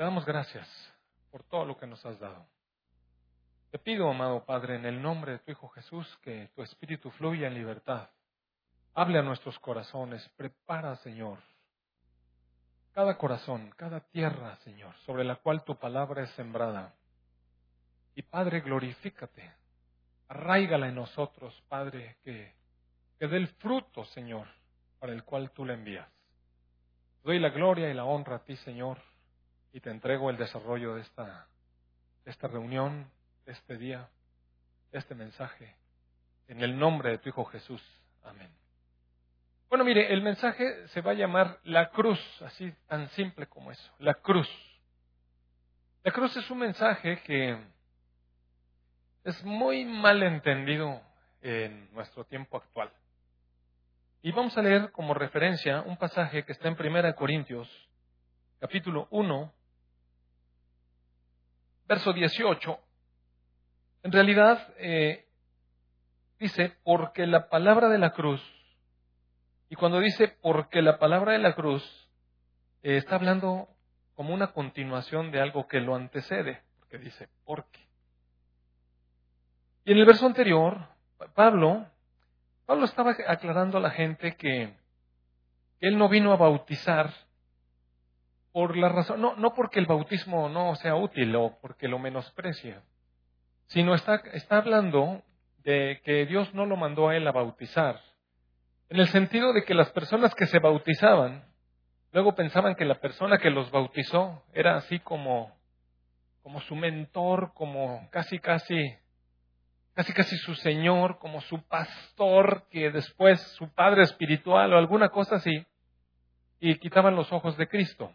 Te damos gracias por todo lo que nos has dado. Te pido, amado Padre, en el nombre de tu Hijo Jesús, que tu Espíritu fluya en libertad. Hable a nuestros corazones. Prepara, Señor, cada corazón, cada tierra, Señor, sobre la cual tu palabra es sembrada. Y Padre, glorifícate. Arraigala en nosotros, Padre, que, que dé el fruto, Señor, para el cual tú la envías. Doy la gloria y la honra a ti, Señor, y te entrego el desarrollo de esta, esta reunión, este día, este mensaje, en el nombre de tu Hijo Jesús. Amén. Bueno, mire, el mensaje se va a llamar la cruz, así tan simple como eso, la cruz. La cruz es un mensaje que es muy mal entendido en nuestro tiempo actual. Y vamos a leer como referencia un pasaje que está en 1 Corintios, capítulo 1, verso 18. En realidad, eh, dice, porque la palabra de la cruz, y cuando dice porque la palabra de la cruz, eh, está hablando como una continuación de algo que lo antecede, porque dice, porque. Y en el verso anterior, Pablo Pablo estaba aclarando a la gente que él no vino a bautizar por la razón, no, no porque el bautismo no sea útil o porque lo menosprecia, sino está, está hablando de que Dios no lo mandó a él a bautizar, en el sentido de que las personas que se bautizaban, luego pensaban que la persona que los bautizó era así como, como su mentor, como casi casi casi casi su Señor, como su pastor, que después su Padre espiritual o alguna cosa así, y quitaban los ojos de Cristo.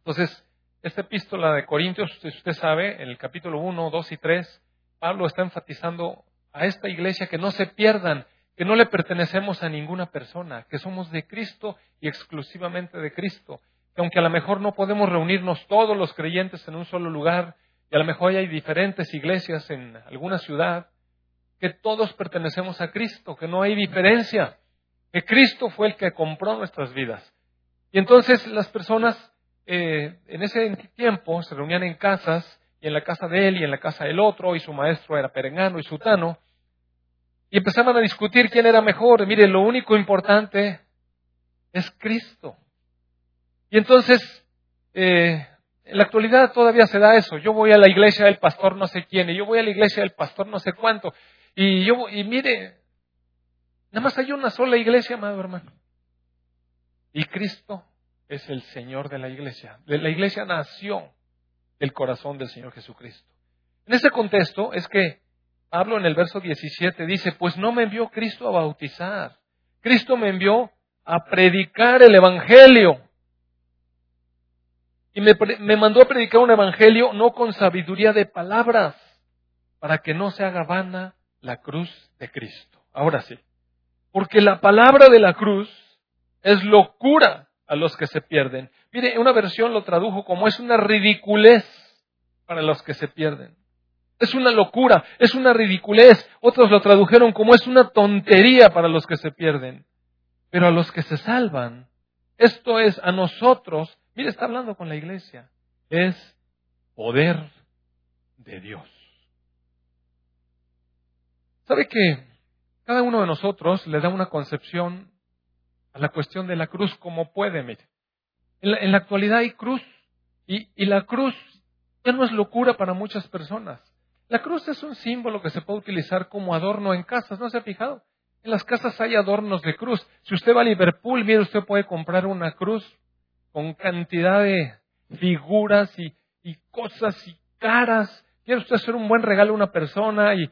Entonces, esta epístola de Corintios, usted sabe, en el capítulo 1, 2 y 3, Pablo está enfatizando a esta iglesia que no se pierdan, que no le pertenecemos a ninguna persona, que somos de Cristo y exclusivamente de Cristo, que aunque a lo mejor no podemos reunirnos todos los creyentes en un solo lugar, y a lo mejor hay diferentes iglesias en alguna ciudad, que todos pertenecemos a Cristo, que no hay diferencia, que Cristo fue el que compró nuestras vidas. Y entonces las personas eh, en ese tiempo se reunían en casas, y en la casa de él y en la casa del otro, y su maestro era perengano y sutano, y empezaban a discutir quién era mejor. Mire, lo único importante es Cristo. Y entonces eh, en la actualidad todavía se da eso. Yo voy a la iglesia del pastor no sé quién, y yo voy a la iglesia del pastor no sé cuánto. Y yo, y mire, nada más hay una sola iglesia, amado hermano. Y Cristo es el Señor de la iglesia. La iglesia nació del corazón del Señor Jesucristo. En ese contexto es que hablo en el verso 17, dice, pues no me envió Cristo a bautizar. Cristo me envió a predicar el Evangelio y me, mandó a predicar un evangelio no con sabiduría de palabras, para que no se haga vana la cruz de Cristo. Ahora sí, porque la palabra de la cruz es locura a los que se pierden. Mire, una versión lo tradujo como es una ridiculez para los que se pierden. Es una locura, es una ridiculez. Otros lo tradujeron como es una tontería para los que se pierden. Pero a los que se salvan, esto es a nosotros Mire, está hablando con la iglesia. Es poder de Dios. ¿Sabe que cada uno de nosotros le da una concepción a la cuestión de la cruz como puede? Mire. En la, actualidad hay cruz y, y la cruz ya no es locura para muchas personas. La cruz es un símbolo que se puede utilizar como adorno en casas, ¿no se ha fijado? En las casas hay adornos de cruz. Si usted va a Liverpool, mire, usted puede comprar una cruz con cantidad de figuras y, cosas y caras. Quiere usted hacer un buen regalo a una persona y,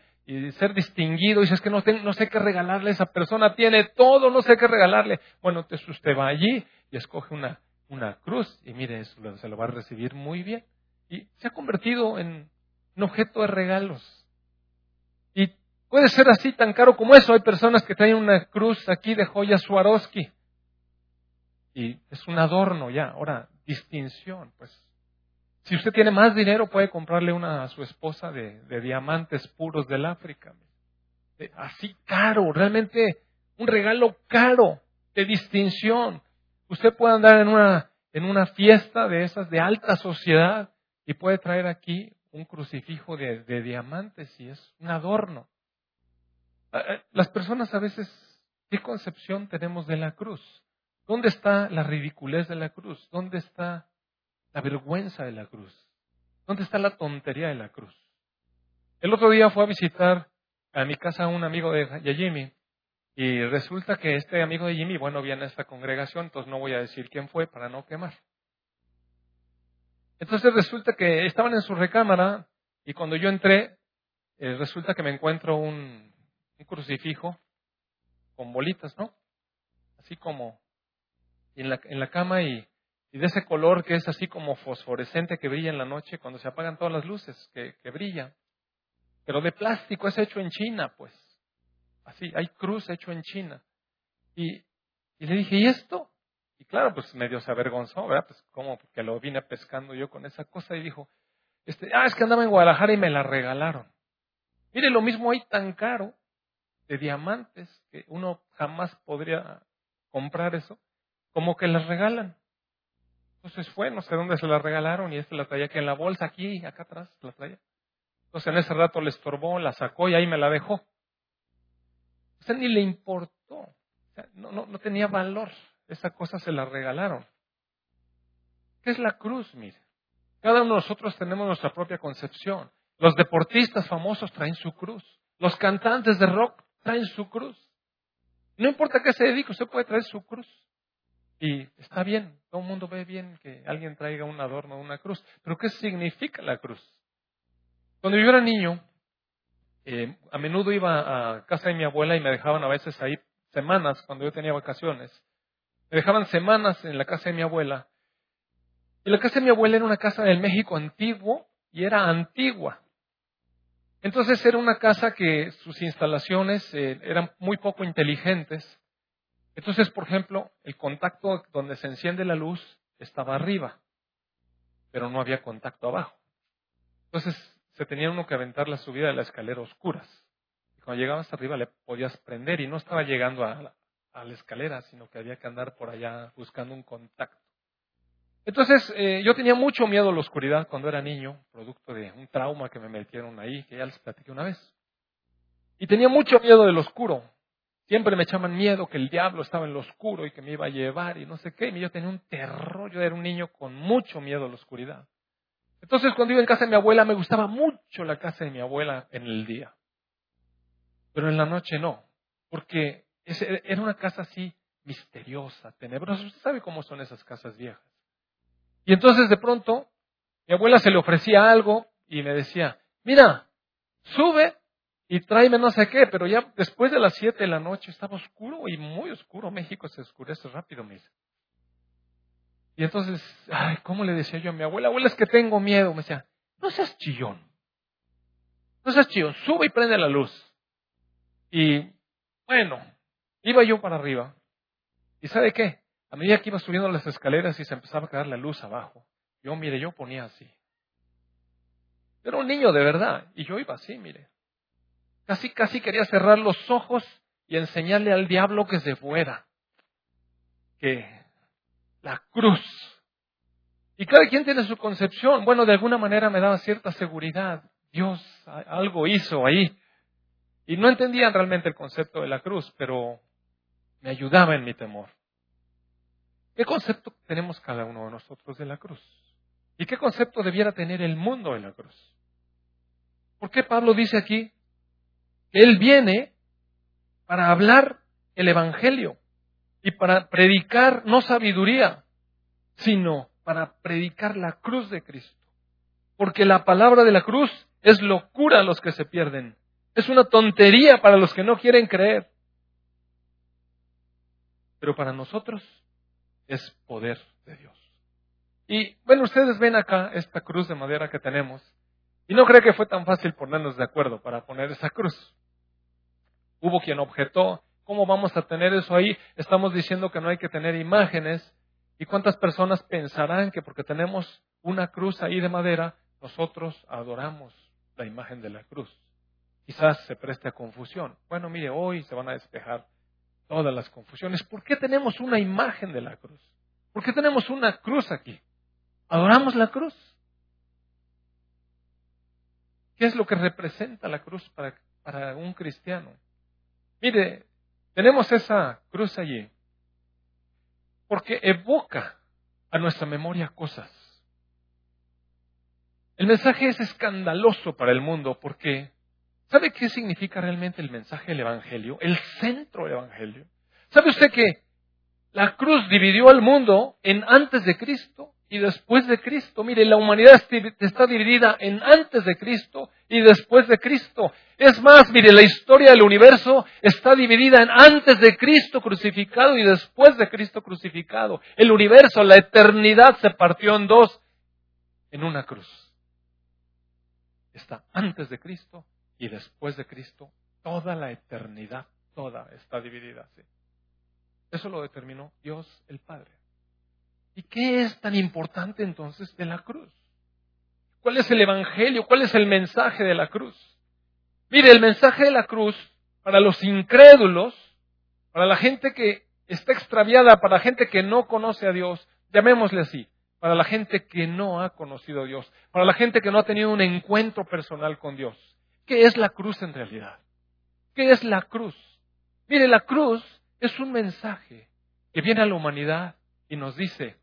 ser distinguido. Y dice, es que no, no sé qué regalarle a esa persona. Tiene todo, no sé qué regalarle. Bueno, entonces usted va allí y escoge una, una cruz y mire, eso se lo va a recibir muy bien. Y se ha convertido en un objeto de regalos. Y puede ser así tan caro como eso. Hay personas que traen una cruz aquí de joya Swarovski y es un adorno ya. Ahora, distinción, pues. Si usted tiene más dinero, puede comprarle una a su esposa de, diamantes puros del África. así caro, realmente un regalo caro, de distinción. Usted puede andar en una, en una fiesta de esas de alta sociedad y puede traer aquí un crucifijo de, de diamantes y es un adorno. Eh, eh, las personas a veces, ¿qué concepción tenemos de la cruz? ¿Dónde está la ridiculez de la cruz? ¿Dónde está la vergüenza de la cruz? ¿Dónde está la tontería de la cruz? El otro día fue a visitar a mi casa un amigo de, Jimmy y resulta que este amigo de Jimmy, bueno, viene a esta congregación, entonces no voy a decir quién fue para no quemar. Entonces resulta que estaban en su recámara y cuando yo entré, eh, resulta que me encuentro un, un crucifijo con bolitas, ¿no? Así como en la, en la cama y, y, de ese color que es así como fosforescente que brilla en la noche cuando se apagan todas las luces, que, que brilla. Pero de plástico, es hecho en China, pues. Así, hay cruz hecho en China. Y, y le dije, ¿y esto? Y claro, pues medio se avergonzó, ¿verdad? Pues como que lo vine pescando yo con esa cosa y dijo, este, ah, es que andaba en Guadalajara y me la regalaron. Mire, lo mismo hay tan caro de diamantes que uno jamás podría comprar eso, como que las regalan. Entonces fue, no sé dónde se la regalaron y este la traía que en la bolsa, aquí, acá atrás, la traía. Entonces en ese rato le estorbó, la sacó y ahí me la dejó. O sea, ni le importó. no, no, no tenía valor. Esa cosa se la regalaron. ¿Qué es la cruz? Mire. Cada uno de nosotros tenemos nuestra propia concepción. Los deportistas famosos traen su cruz. Los cantantes de rock traen su cruz. No importa qué se dedique, usted puede traer su cruz. Y está bien, todo el mundo ve bien que alguien traiga un adorno, una cruz. Pero ¿qué significa la cruz? Cuando yo era niño, eh, a menudo iba a casa de mi abuela y me dejaban a veces ahí semanas cuando yo tenía vacaciones. Me dejaban semanas en la casa de mi abuela. Y la casa de mi abuela era una casa del México antiguo y era antigua. Entonces era una casa que sus instalaciones eh, eran muy poco inteligentes. Entonces, por ejemplo, el contacto donde se enciende la luz estaba arriba, pero no había contacto abajo. Entonces se tenía uno que aventar la subida de la escalera oscuras. Y cuando llegabas arriba le podías prender y no estaba llegando a la, a la escalera, sino que había que andar por allá buscando un contacto. Entonces, eh, yo tenía mucho miedo a la oscuridad cuando era niño, producto de un trauma que me metieron ahí, que ya les platiqué una vez. Y tenía mucho miedo del oscuro. Siempre me echaban miedo que el diablo estaba en lo oscuro y que me iba a llevar y no sé qué. Y yo tenía un terror, yo era un niño con mucho miedo a la oscuridad. Entonces, cuando iba en casa de mi abuela, me gustaba mucho la casa de mi abuela en el día. Pero en la noche no, porque era una casa así misteriosa, tenebrosa. Usted sabe cómo son esas casas viejas. Y entonces de pronto mi abuela se le ofrecía algo y me decía, mira, sube y tráeme no sé qué, pero ya después de las siete de la noche estaba oscuro y muy oscuro. México se oscurece rápido, me dice. Y entonces, ay, ¿cómo le decía yo a mi abuela? Abuela, es que tengo miedo. Me decía, no seas chillón. No seas chillón, sube y prende la luz. Y bueno, iba yo para arriba. ¿Y sabe qué? A medida que iba subiendo las escaleras y se empezaba a caer la luz abajo, yo, mire, yo ponía así. Era un niño de verdad, y yo iba así, mire. Casi, casi quería cerrar los ojos y enseñarle al diablo que se fuera. Que la cruz. Y cada quien tiene su concepción. Bueno, de alguna manera me daba cierta seguridad. Dios algo hizo ahí. Y no entendían realmente el concepto de la cruz, pero me ayudaba en mi temor. ¿Qué concepto tenemos cada uno de nosotros de la cruz? ¿Y qué concepto debiera tener el mundo de la cruz? ¿Por qué Pablo dice aquí Él viene para hablar el Evangelio y para predicar no sabiduría, sino para predicar la cruz de Cristo? Porque la palabra de la cruz es locura a los que se pierden, es una tontería para los que no quieren creer. Pero para nosotros es poder de Dios. Y bueno, ustedes ven acá esta cruz de madera que tenemos. Y no creo que fue tan fácil ponernos de acuerdo para poner esa cruz. Hubo quien objetó, ¿cómo vamos a tener eso ahí? Estamos diciendo que no hay que tener imágenes. ¿Y cuántas personas pensarán que porque tenemos una cruz ahí de madera, nosotros adoramos la imagen de la cruz? Quizás se preste a confusión. Bueno, mire, hoy se van a despejar todas las confusiones. ¿Por qué tenemos una imagen de la cruz? ¿Por qué tenemos una cruz aquí? Adoramos la cruz. ¿Qué es lo que representa la cruz para, un cristiano? Mire, tenemos esa cruz allí porque evoca a nuestra memoria cosas. El mensaje es escandaloso para el mundo porque ¿sabe qué significa realmente el mensaje del Evangelio? El centro del Evangelio. ¿Sabe usted que la cruz dividió al mundo en antes de Cristo y después de Cristo. Mire, la humanidad está dividida en antes de Cristo y después de Cristo. Es más, mire, la historia del universo está dividida en antes de Cristo crucificado y después de Cristo crucificado. El universo, la eternidad se partió en dos en una cruz. Está antes de Cristo y después de Cristo. Toda la eternidad, toda está dividida. Eso lo determinó Dios el Padre. ¿Y qué es tan importante entonces de la cruz? ¿Cuál es el Evangelio? ¿Cuál es el mensaje de la cruz? Mire, el mensaje de la cruz para los incrédulos, para la gente que está extraviada, para la gente que no conoce a Dios, llamémosle así, para la gente que no ha conocido a Dios, para la gente que no ha tenido un encuentro personal con Dios. ¿Qué es la cruz en realidad? ¿Qué es la cruz? Mire, la cruz es un mensaje que viene a la humanidad y nos dice,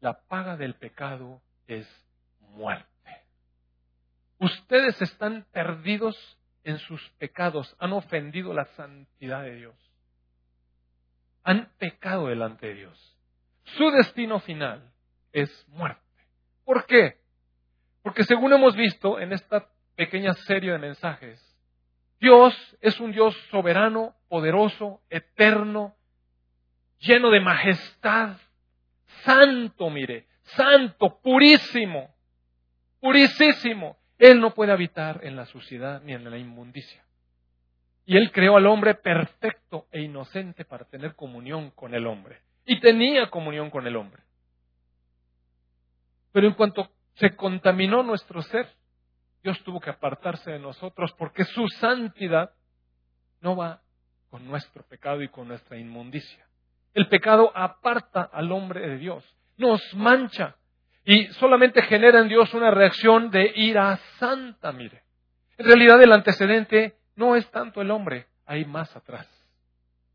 la paga del pecado es muerte. Ustedes están perdidos en sus pecados, han ofendido la santidad de Dios, han pecado delante de Dios. Su destino final es muerte. ¿Por qué? Porque según hemos visto en esta pequeña serie de mensajes, Dios es un Dios soberano, poderoso, eterno, lleno de majestad, santo, mire, santo, purísimo, purísimo. Él no puede habitar en la suciedad ni en la inmundicia. Y Él creó al hombre perfecto e inocente para tener comunión con el hombre. Y tenía comunión con el hombre. Pero en cuanto se contaminó nuestro ser, Dios tuvo que apartarse de nosotros porque su santidad no va con nuestro pecado y con nuestra inmundicia. El pecado aparta al hombre de Dios, nos mancha y solamente genera en Dios una reacción de ira santa, mire. En realidad el antecedente no es tanto el hombre, hay más atrás.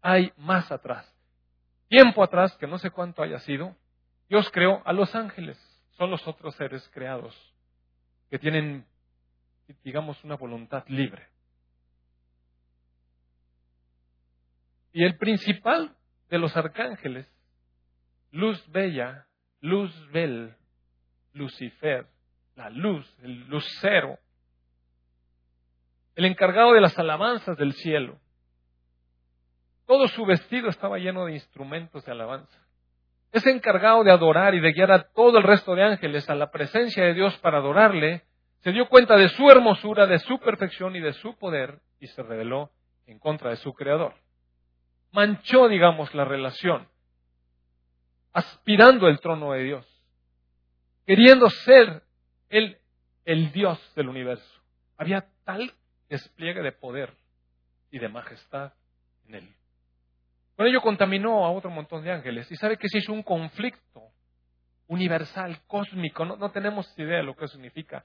Hay más atrás. Tiempo atrás, que no sé cuánto haya sido, Dios creó a los ángeles. Son los otros seres creados que tienen, digamos, una voluntad libre. Y el principal de los arcángeles, luz bella, luz bel, Lucifer, la luz, el lucero, el encargado de las alabanzas del cielo. Todo su vestido estaba lleno de instrumentos de alabanza. Es encargado de adorar y de guiar a todo el resto de ángeles a la presencia de Dios para adorarle. Se dio cuenta de su hermosura, de su perfección y de su poder y se rebeló en contra de su creador manchó, digamos, la relación, aspirando el trono de Dios, queriendo ser el, el Dios del universo. Había tal despliegue de poder y de majestad en él. Con ello contaminó a otro montón de ángeles. Y sabe que se hizo un conflicto universal, cósmico. No, no tenemos idea de lo que significa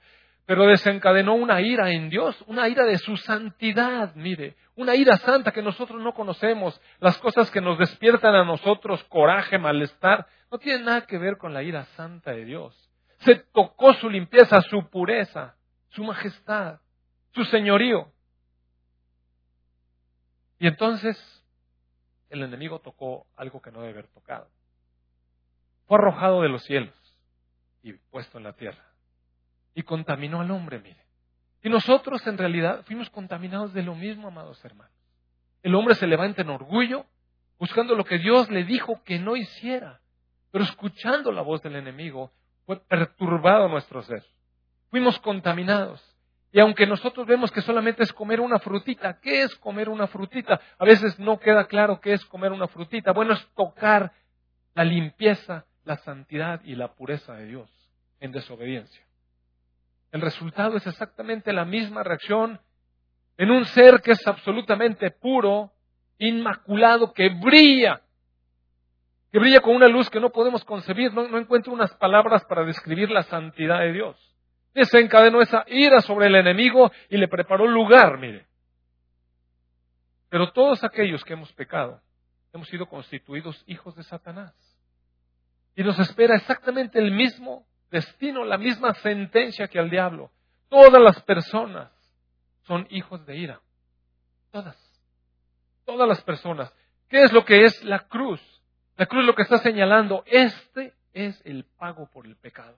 pero desencadenó una ira en Dios, una ira de su santidad, mire, una ira santa que nosotros no conocemos, las cosas que nos despiertan a nosotros coraje, malestar, no tienen nada que ver con la ira santa de Dios. Se tocó su limpieza, su pureza, su majestad, su señorío. Y entonces el enemigo tocó algo que no debe haber tocado. Fue arrojado de los cielos y puesto en la tierra y contaminó al hombre, mire. Y nosotros en realidad fuimos contaminados de lo mismo, amados hermanos. El hombre se levanta en orgullo, buscando lo que Dios le dijo que no hiciera, pero escuchando la voz del enemigo, fue perturbado nuestro ser. Fuimos contaminados. Y aunque nosotros vemos que solamente es comer una frutita, ¿qué es comer una frutita? A veces no queda claro qué es comer una frutita. Bueno, es tocar la limpieza, la santidad y la pureza de Dios en desobediencia. El resultado es exactamente la misma reacción en un ser que es absolutamente puro, inmaculado, que brilla que brilla con una luz que no podemos concebir. No, encuentro unas palabras para describir la santidad de Dios. Desencadenó esa ira sobre el enemigo y le preparó lugar, mire. Pero todos aquellos que hemos pecado, hemos sido constituidos hijos de Satanás. Y nos espera exactamente el mismo destino, la misma sentencia que al diablo. Todas las personas son hijos de ira. Todas. Todas las personas. ¿Qué es lo que es la cruz? La cruz lo que está señalando, este es el pago por el pecado.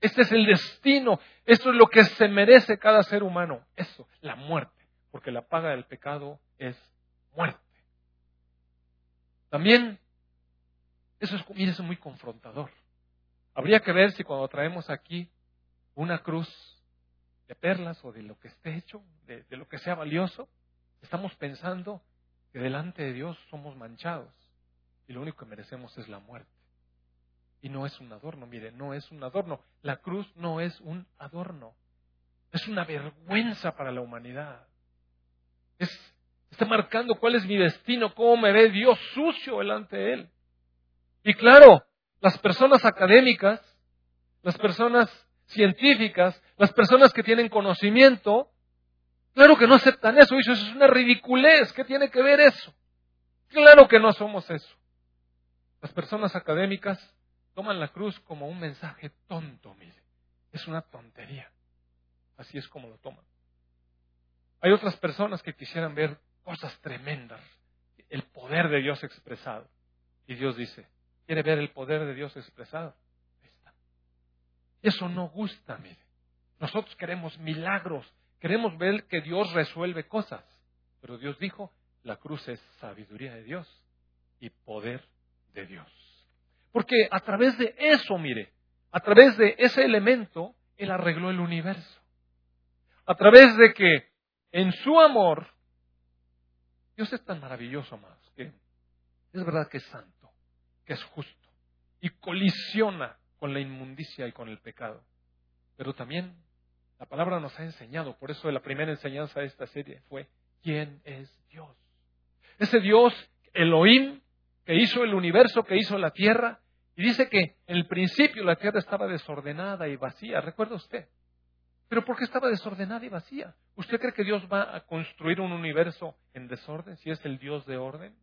Este es el destino. Esto es lo que se merece cada ser humano. Eso, la muerte. Porque la paga del pecado es muerte. También, eso es, eso es muy confrontador. Habría que ver si cuando traemos aquí una cruz de perlas o de lo que esté hecho, de, lo que sea valioso, estamos pensando que delante de Dios somos manchados y lo único que merecemos es la muerte. Y no es un adorno, mire, no es un adorno. La cruz no es un adorno. Es una vergüenza para la humanidad. Es, está marcando cuál es mi destino, cómo me ve Dios sucio delante de Él. Y claro, las personas académicas, las personas científicas, las personas que tienen conocimiento, claro que no aceptan eso. Eso es una ridiculez. ¿Qué tiene que ver eso? Claro que no somos eso. Las personas académicas toman la cruz como un mensaje tonto, mire. Es una tontería. Así es como lo toman. Hay otras personas que quisieran ver cosas tremendas, el poder de Dios expresado. Y Dios dice, ¿quiere ver el poder de Dios expresado? Eso no gusta, mire. Nosotros queremos milagros, queremos ver que Dios resuelve cosas. Pero Dios dijo, la cruz es sabiduría de Dios y poder de Dios. Porque a través de eso, mire, a través de ese elemento, Él arregló el universo. A través de que en su amor, Dios es tan maravilloso, amados, que es verdad que es santo, que es justo, y colisiona con la inmundicia y con el pecado. Pero también la palabra nos ha enseñado, por eso la primera enseñanza de esta serie fue, ¿quién es Dios? Ese Dios, Elohim, que hizo el universo, que hizo la tierra. Y dice que en el principio la tierra estaba desordenada y vacía. ¿Recuerda usted? Pero ¿por qué estaba desordenada y vacía? ¿Usted cree que Dios va a construir un universo en desorden si es el Dios de orden?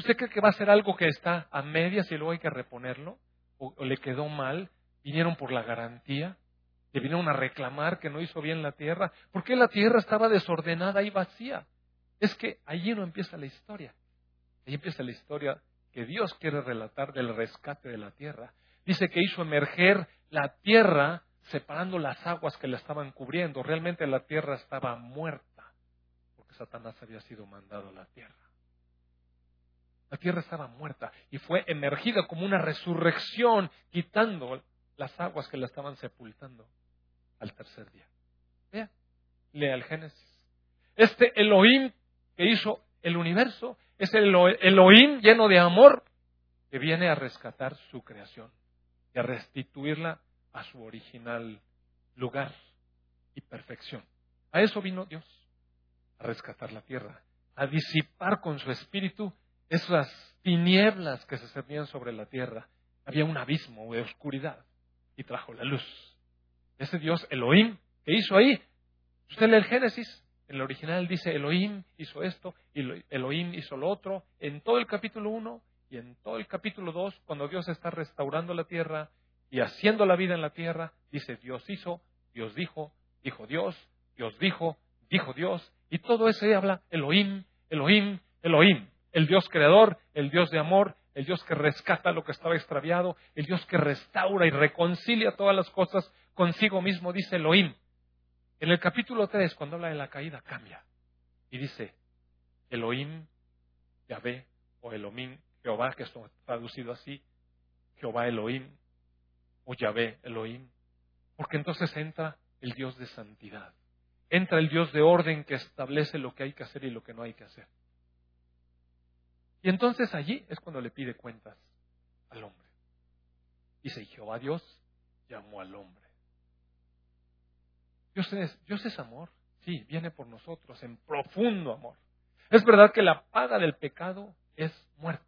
¿Usted cree que va a ser algo que está a medias y luego hay que reponerlo? ¿O, le quedó mal? ¿Vinieron por la garantía? ¿Le vinieron a reclamar que no hizo bien la tierra? ¿Por qué la tierra estaba desordenada y vacía? Es que allí no empieza la historia. Ahí empieza la historia que Dios quiere relatar del rescate de la tierra. Dice que hizo emerger la tierra separando las aguas que la estaban cubriendo. Realmente la tierra estaba muerta porque Satanás había sido mandado a la tierra. La tierra estaba muerta y fue emergida como una resurrección, quitando las aguas que la estaban sepultando al tercer día. Vea, lea el Génesis. Este Elohim que hizo el universo es el Elohim lleno de amor que viene a rescatar su creación y a restituirla a su original lugar y perfección. A eso vino Dios, a rescatar la tierra, a disipar con su espíritu esas tinieblas que se servían sobre la tierra. Había un abismo de oscuridad y trajo la luz. Ese Dios Elohim que hizo ahí, usted lee el Génesis, en el original dice Elohim hizo esto y Elohim hizo lo otro. En todo el capítulo 1 y en todo el capítulo 2, cuando Dios está restaurando la tierra y haciendo la vida en la tierra, dice Dios hizo, Dios dijo, dijo Dios, Dios dijo, dijo Dios. Y todo eso habla Elohim, Elohim, Elohim. El Dios creador, el Dios de amor, el Dios que rescata lo que estaba extraviado, el Dios que restaura y reconcilia todas las cosas consigo mismo, dice Elohim. En el capítulo 3, cuando habla de la caída, cambia. Y dice, Elohim, Yahvé, o Elohim, Jehová, que está traducido así, Jehová Elohim, o Yahvé Elohim. Porque entonces entra el Dios de santidad. Entra el Dios de orden que establece lo que hay que hacer y lo que no hay que hacer. Y entonces allí es cuando le pide cuentas al hombre. Dice, Jehová Dios llamó al hombre Dios es, Dios es amor. Sí, viene por nosotros en profundo amor. Es verdad que la paga del pecado es muerte.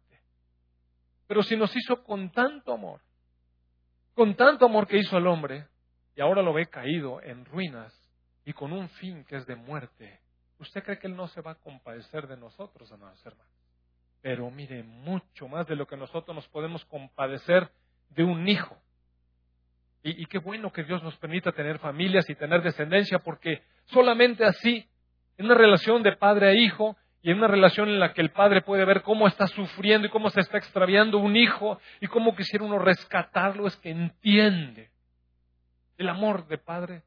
Pero si nos hizo con tanto amor, con tanto amor que hizo al hombre, y ahora lo ve caído en ruinas y con un fin que es de muerte, ¿usted cree que Él no se va a compadecer de nosotros, amados hermanos? Pero mire, mucho más de lo que nosotros nos podemos compadecer de un hijo. Y, qué bueno que Dios nos permita tener familias y tener descendencia, porque solamente así, en una relación de padre a hijo, y en una relación en la que el padre puede ver cómo está sufriendo y cómo se está extraviando un hijo y cómo quisiera uno rescatarlo, es que entiende. El amor de padre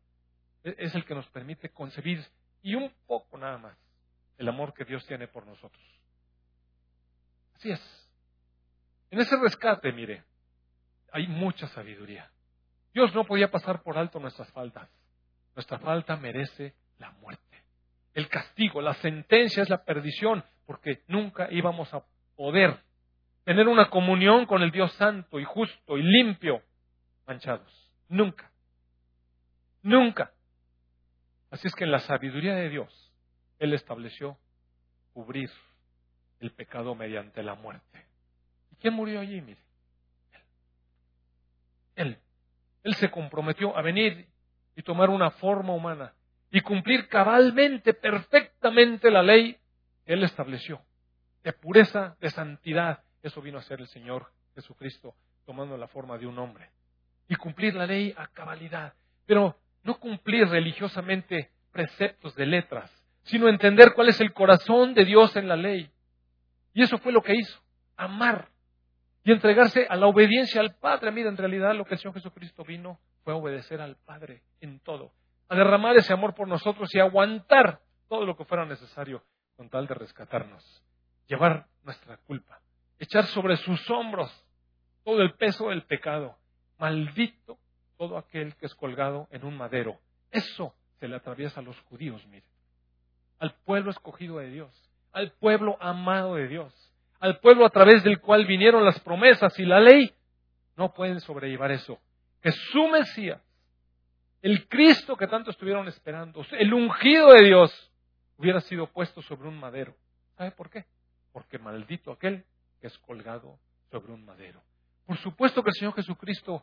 e-, es el que nos permite concebir, y un poco nada más, el amor que Dios tiene por nosotros. Así es. En ese rescate, mire, hay mucha sabiduría. Dios no podía pasar por alto nuestras faltas. Nuestra falta merece la muerte. El castigo, la sentencia es la perdición, porque nunca íbamos a poder tener una comunión con el Dios santo y justo y limpio, manchados. Nunca. Nunca. Así es que en la sabiduría de Dios, Él estableció cubrir el pecado mediante la muerte. ¿Y quién murió allí? Mire. Él. Él se comprometió a venir y tomar una forma humana y cumplir cabalmente, perfectamente la ley que Él estableció, de pureza, de santidad. Eso vino a ser el Señor Jesucristo, tomando la forma de un hombre. Y cumplir la ley a cabalidad. Pero no cumplir religiosamente preceptos de letras, sino entender cuál es el corazón de Dios en la ley. Y eso fue lo que hizo, amar y entregarse a la obediencia al Padre. Mira, en realidad lo que el Señor Jesucristo vino fue a obedecer al Padre en todo, a derramar ese amor por nosotros y aguantar todo lo que fuera necesario con tal de rescatarnos, llevar nuestra culpa, echar sobre sus hombros todo el peso del pecado. Maldito todo aquel que es colgado en un madero. Eso se le atraviesa a los judíos, mire. Al pueblo escogido de Dios, al pueblo amado de Dios al pueblo a través del cual vinieron las promesas y la ley, no pueden sobrellevar eso. Que su Mesías, el Cristo que tanto estuvieron esperando, el ungido de Dios, hubiera sido puesto sobre un madero. ¿Sabe por qué? Porque maldito aquel que es colgado sobre un madero. Por supuesto que el Señor Jesucristo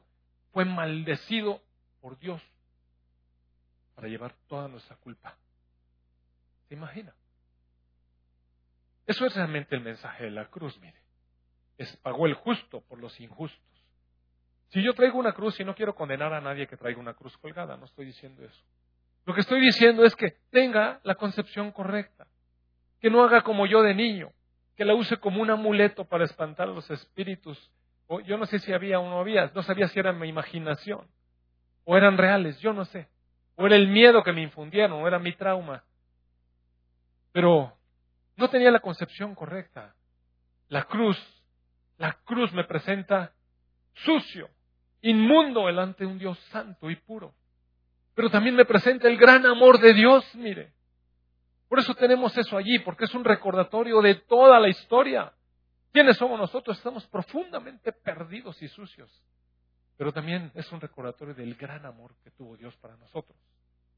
fue maldecido por Dios para llevar toda nuestra culpa. ¿Se imagina? Eso es realmente el mensaje de la cruz, mire. Es pagó el justo por los injustos. Si yo traigo una cruz y no quiero condenar a nadie que traiga una cruz colgada, no estoy diciendo eso. Lo que estoy diciendo es que tenga la concepción correcta, que no haga como yo de niño, que la use como un amuleto para espantar a los espíritus. O yo no sé si había o no había, no sabía si era mi imaginación, o eran reales, yo no sé. O era el miedo que me infundieron, o era mi trauma. Pero no tenía la concepción correcta. La cruz, la cruz me presenta sucio, inmundo delante de un Dios santo y puro. Pero también me presenta el gran amor de Dios, mire. Por eso tenemos eso allí, porque es un recordatorio de toda la historia. ¿Quiénes somos nosotros? Estamos profundamente perdidos y sucios. Pero también es un recordatorio del gran amor que tuvo Dios para nosotros.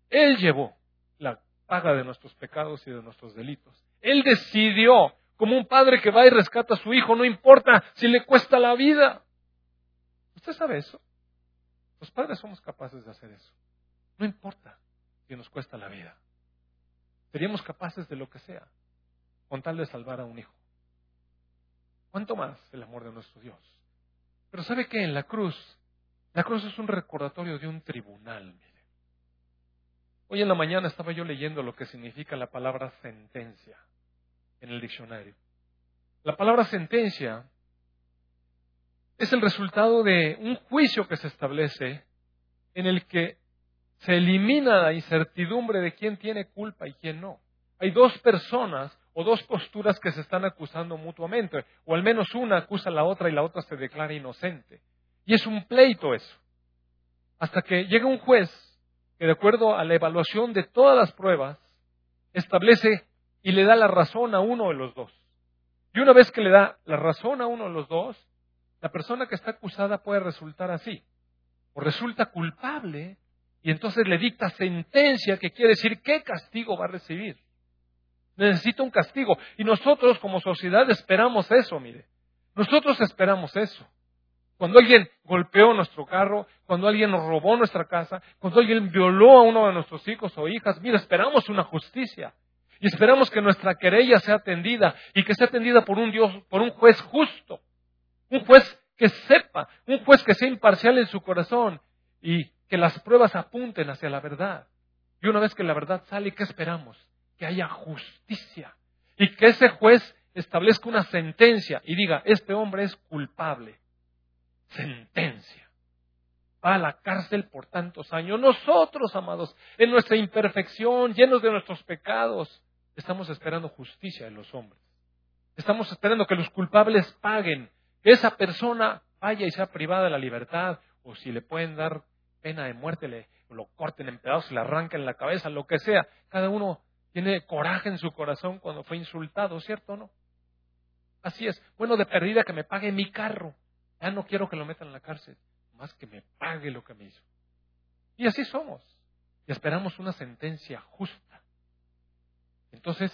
Él llevó la paga de nuestros pecados y de nuestros delitos. Él decidió, como un padre que va y rescata a su hijo, no importa si le cuesta la vida. ¿Usted sabe eso? Los padres somos capaces de hacer eso. No importa si nos cuesta la vida. Seríamos capaces de lo que sea, con tal de salvar a un hijo. ¿Cuánto más el amor de nuestro Dios? Pero ¿sabe qué? En la cruz, la cruz es un recordatorio de un tribunal. Hoy en la mañana estaba yo leyendo lo que significa la palabra sentencia en el diccionario. La palabra sentencia es el resultado de un juicio que se establece en el que se elimina la incertidumbre de quién tiene culpa y quién no. Hay dos personas o dos posturas que se están acusando mutuamente, o al menos una acusa a la otra y la otra se declara inocente. Y es un pleito eso. Hasta que llega un juez que de acuerdo a la evaluación de todas las pruebas, establece y le da la razón a uno de los dos. Y una vez que le da la razón a uno de los dos, la persona que está acusada puede resultar así, o resulta culpable, y entonces le dicta sentencia, que quiere decir qué castigo va a recibir. Necesita un castigo. Y nosotros como sociedad esperamos eso, mire. Nosotros esperamos eso. Cuando alguien golpeó nuestro carro, cuando alguien nos robó nuestra casa, cuando alguien violó a uno de nuestros hijos o hijas, mira, esperamos una justicia. Y esperamos que nuestra querella sea atendida y que sea atendida por un Dios, por un juez justo. Un juez que sepa, un juez que sea imparcial en su corazón y que las pruebas apunten hacia la verdad. Y una vez que la verdad sale, ¿qué esperamos? Que haya justicia. Y que ese juez establezca una sentencia y diga, este hombre es culpable sentencia. Va a la cárcel por tantos años. Nosotros, amados, en nuestra imperfección, llenos de nuestros pecados, estamos esperando justicia de los hombres. Estamos esperando que los culpables paguen, que esa persona vaya y sea privada de la libertad, o si le pueden dar pena de muerte, le, lo corten en pedazos, le arranquen la cabeza, lo que sea. Cada uno tiene coraje en su corazón cuando fue insultado, ¿cierto o no? Así es. Bueno, de perdida que me pague mi carro. Ya no quiero que lo metan en la cárcel, más que me pague lo que me hizo. Y así somos. Y esperamos una sentencia justa. Entonces,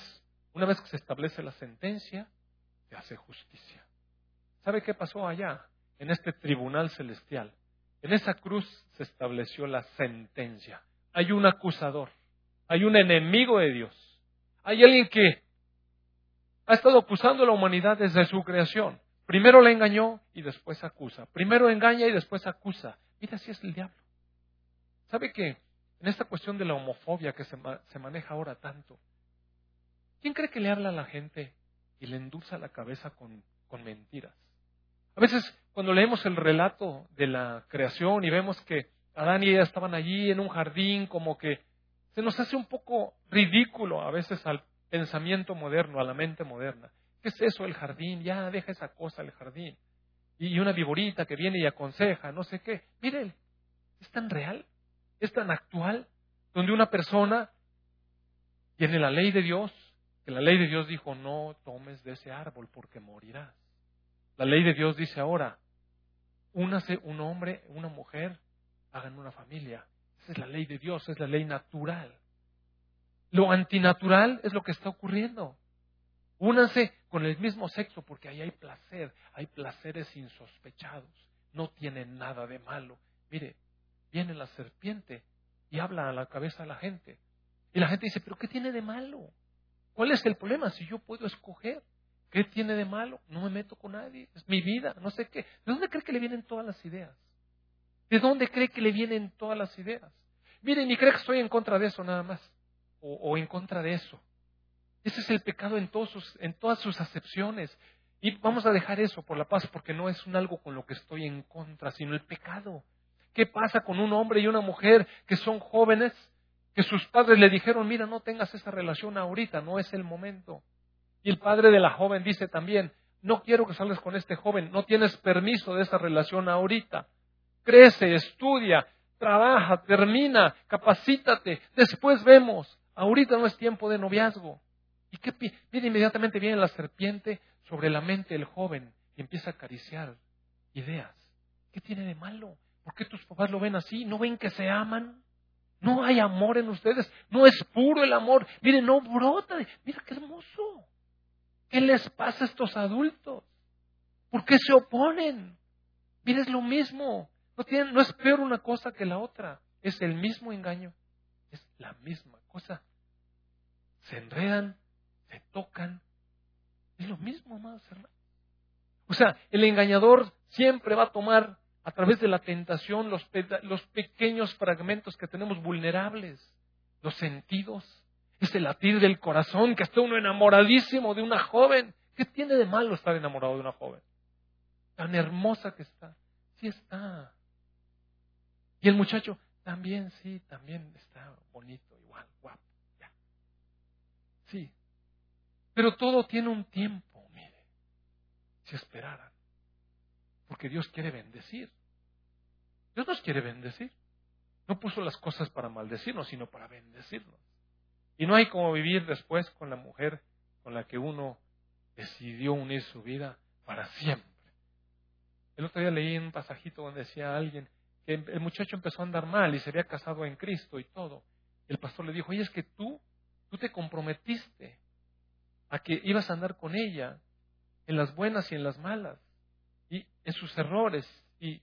una vez que se establece la sentencia, se hace justicia. ¿Sabe qué pasó allá? En este tribunal celestial. En esa cruz se estableció la sentencia. Hay un acusador. Hay un enemigo de Dios. Hay alguien que ha estado acusando a la humanidad desde su creación. Primero la engañó y después acusa. Primero engaña y después acusa. Mira, así es el diablo. ¿Sabe que en esta cuestión de la homofobia que se, se maneja ahora tanto, ¿quién cree que le habla a la gente y le endulza la cabeza con, con mentiras? A veces cuando leemos el relato de la creación y vemos que Adán y ella estaban allí en un jardín, como que se nos hace un poco ridículo a veces al pensamiento moderno, a la mente moderna. ¿Qué es eso el jardín? Ya deja esa cosa el jardín. Y una viborita que viene y aconseja, no sé qué. Miren, es tan real, es tan actual, donde una persona tiene la ley de Dios, que la ley de Dios dijo, no tomes de ese árbol porque morirás. La ley de Dios dice ahora, únase un hombre, una mujer, hagan una familia. Esa es la ley de Dios, es la ley natural. Lo antinatural es lo que está ocurriendo. Únanse con el mismo sexo porque ahí hay placer, hay placeres insospechados, no tienen nada de malo. Mire, viene la serpiente y habla a la cabeza de la gente. Y la gente dice, pero ¿qué tiene de malo? ¿Cuál es el problema si yo puedo escoger? ¿Qué tiene de malo? No me meto con nadie, es mi vida, no sé qué. ¿De dónde cree que le vienen todas las ideas? ¿De dónde cree que le vienen todas las ideas? Mire, ni cree que estoy en contra de eso nada más, o, o en contra de eso. Ese es el pecado en, todos sus, en todas sus acepciones. Y vamos a dejar eso por la paz, porque no es un algo con lo que estoy en contra, sino el pecado. ¿Qué pasa con un hombre y una mujer que son jóvenes, que sus padres le dijeron, mira, no tengas esa relación ahorita, no es el momento? Y el padre de la joven dice también, no quiero que salgas con este joven, no tienes permiso de esa relación ahorita. Crece, estudia, trabaja, termina, capacítate, después vemos. Ahorita no es tiempo de noviazgo. ¿Y qué pide? Inmediatamente viene la serpiente sobre la mente del joven y empieza a acariciar ideas. ¿Qué tiene de malo? ¿Por qué tus papás lo ven así? ¿No ven que se aman? No hay amor en ustedes. No es puro el amor. Miren, no brota. Mira qué hermoso. ¿Qué les pasa a estos adultos? ¿Por qué se oponen? Mira, es lo mismo. No, tienen, no es peor una cosa que la otra. Es el mismo engaño. Es la misma cosa. Se enredan se tocan. Es lo mismo, amados hermanos. O sea, el engañador siempre va a tomar a través de la tentación los, pequeños fragmentos que tenemos vulnerables, los sentidos, ese latir del corazón, que está uno enamoradísimo de una joven. ¿Qué tiene de malo estar enamorado de una joven? Tan hermosa que está. Sí está. Y el muchacho también, sí, también está bonito, igual, guapo. Ya. Sí, pero todo tiene un tiempo, mire, si esperaran. Porque Dios quiere bendecir. Dios nos quiere bendecir. No puso las cosas para maldecirnos, sino para bendecirnos. Y no hay como vivir después con la mujer con la que uno decidió unir su vida para siempre. El otro día leí un pasajito donde decía alguien que el muchacho empezó a andar mal y se había casado en Cristo y todo. El pastor le dijo, oye, es que tú, tú te comprometiste a que ibas a andar con ella en las buenas y en las malas. Y en sus errores y,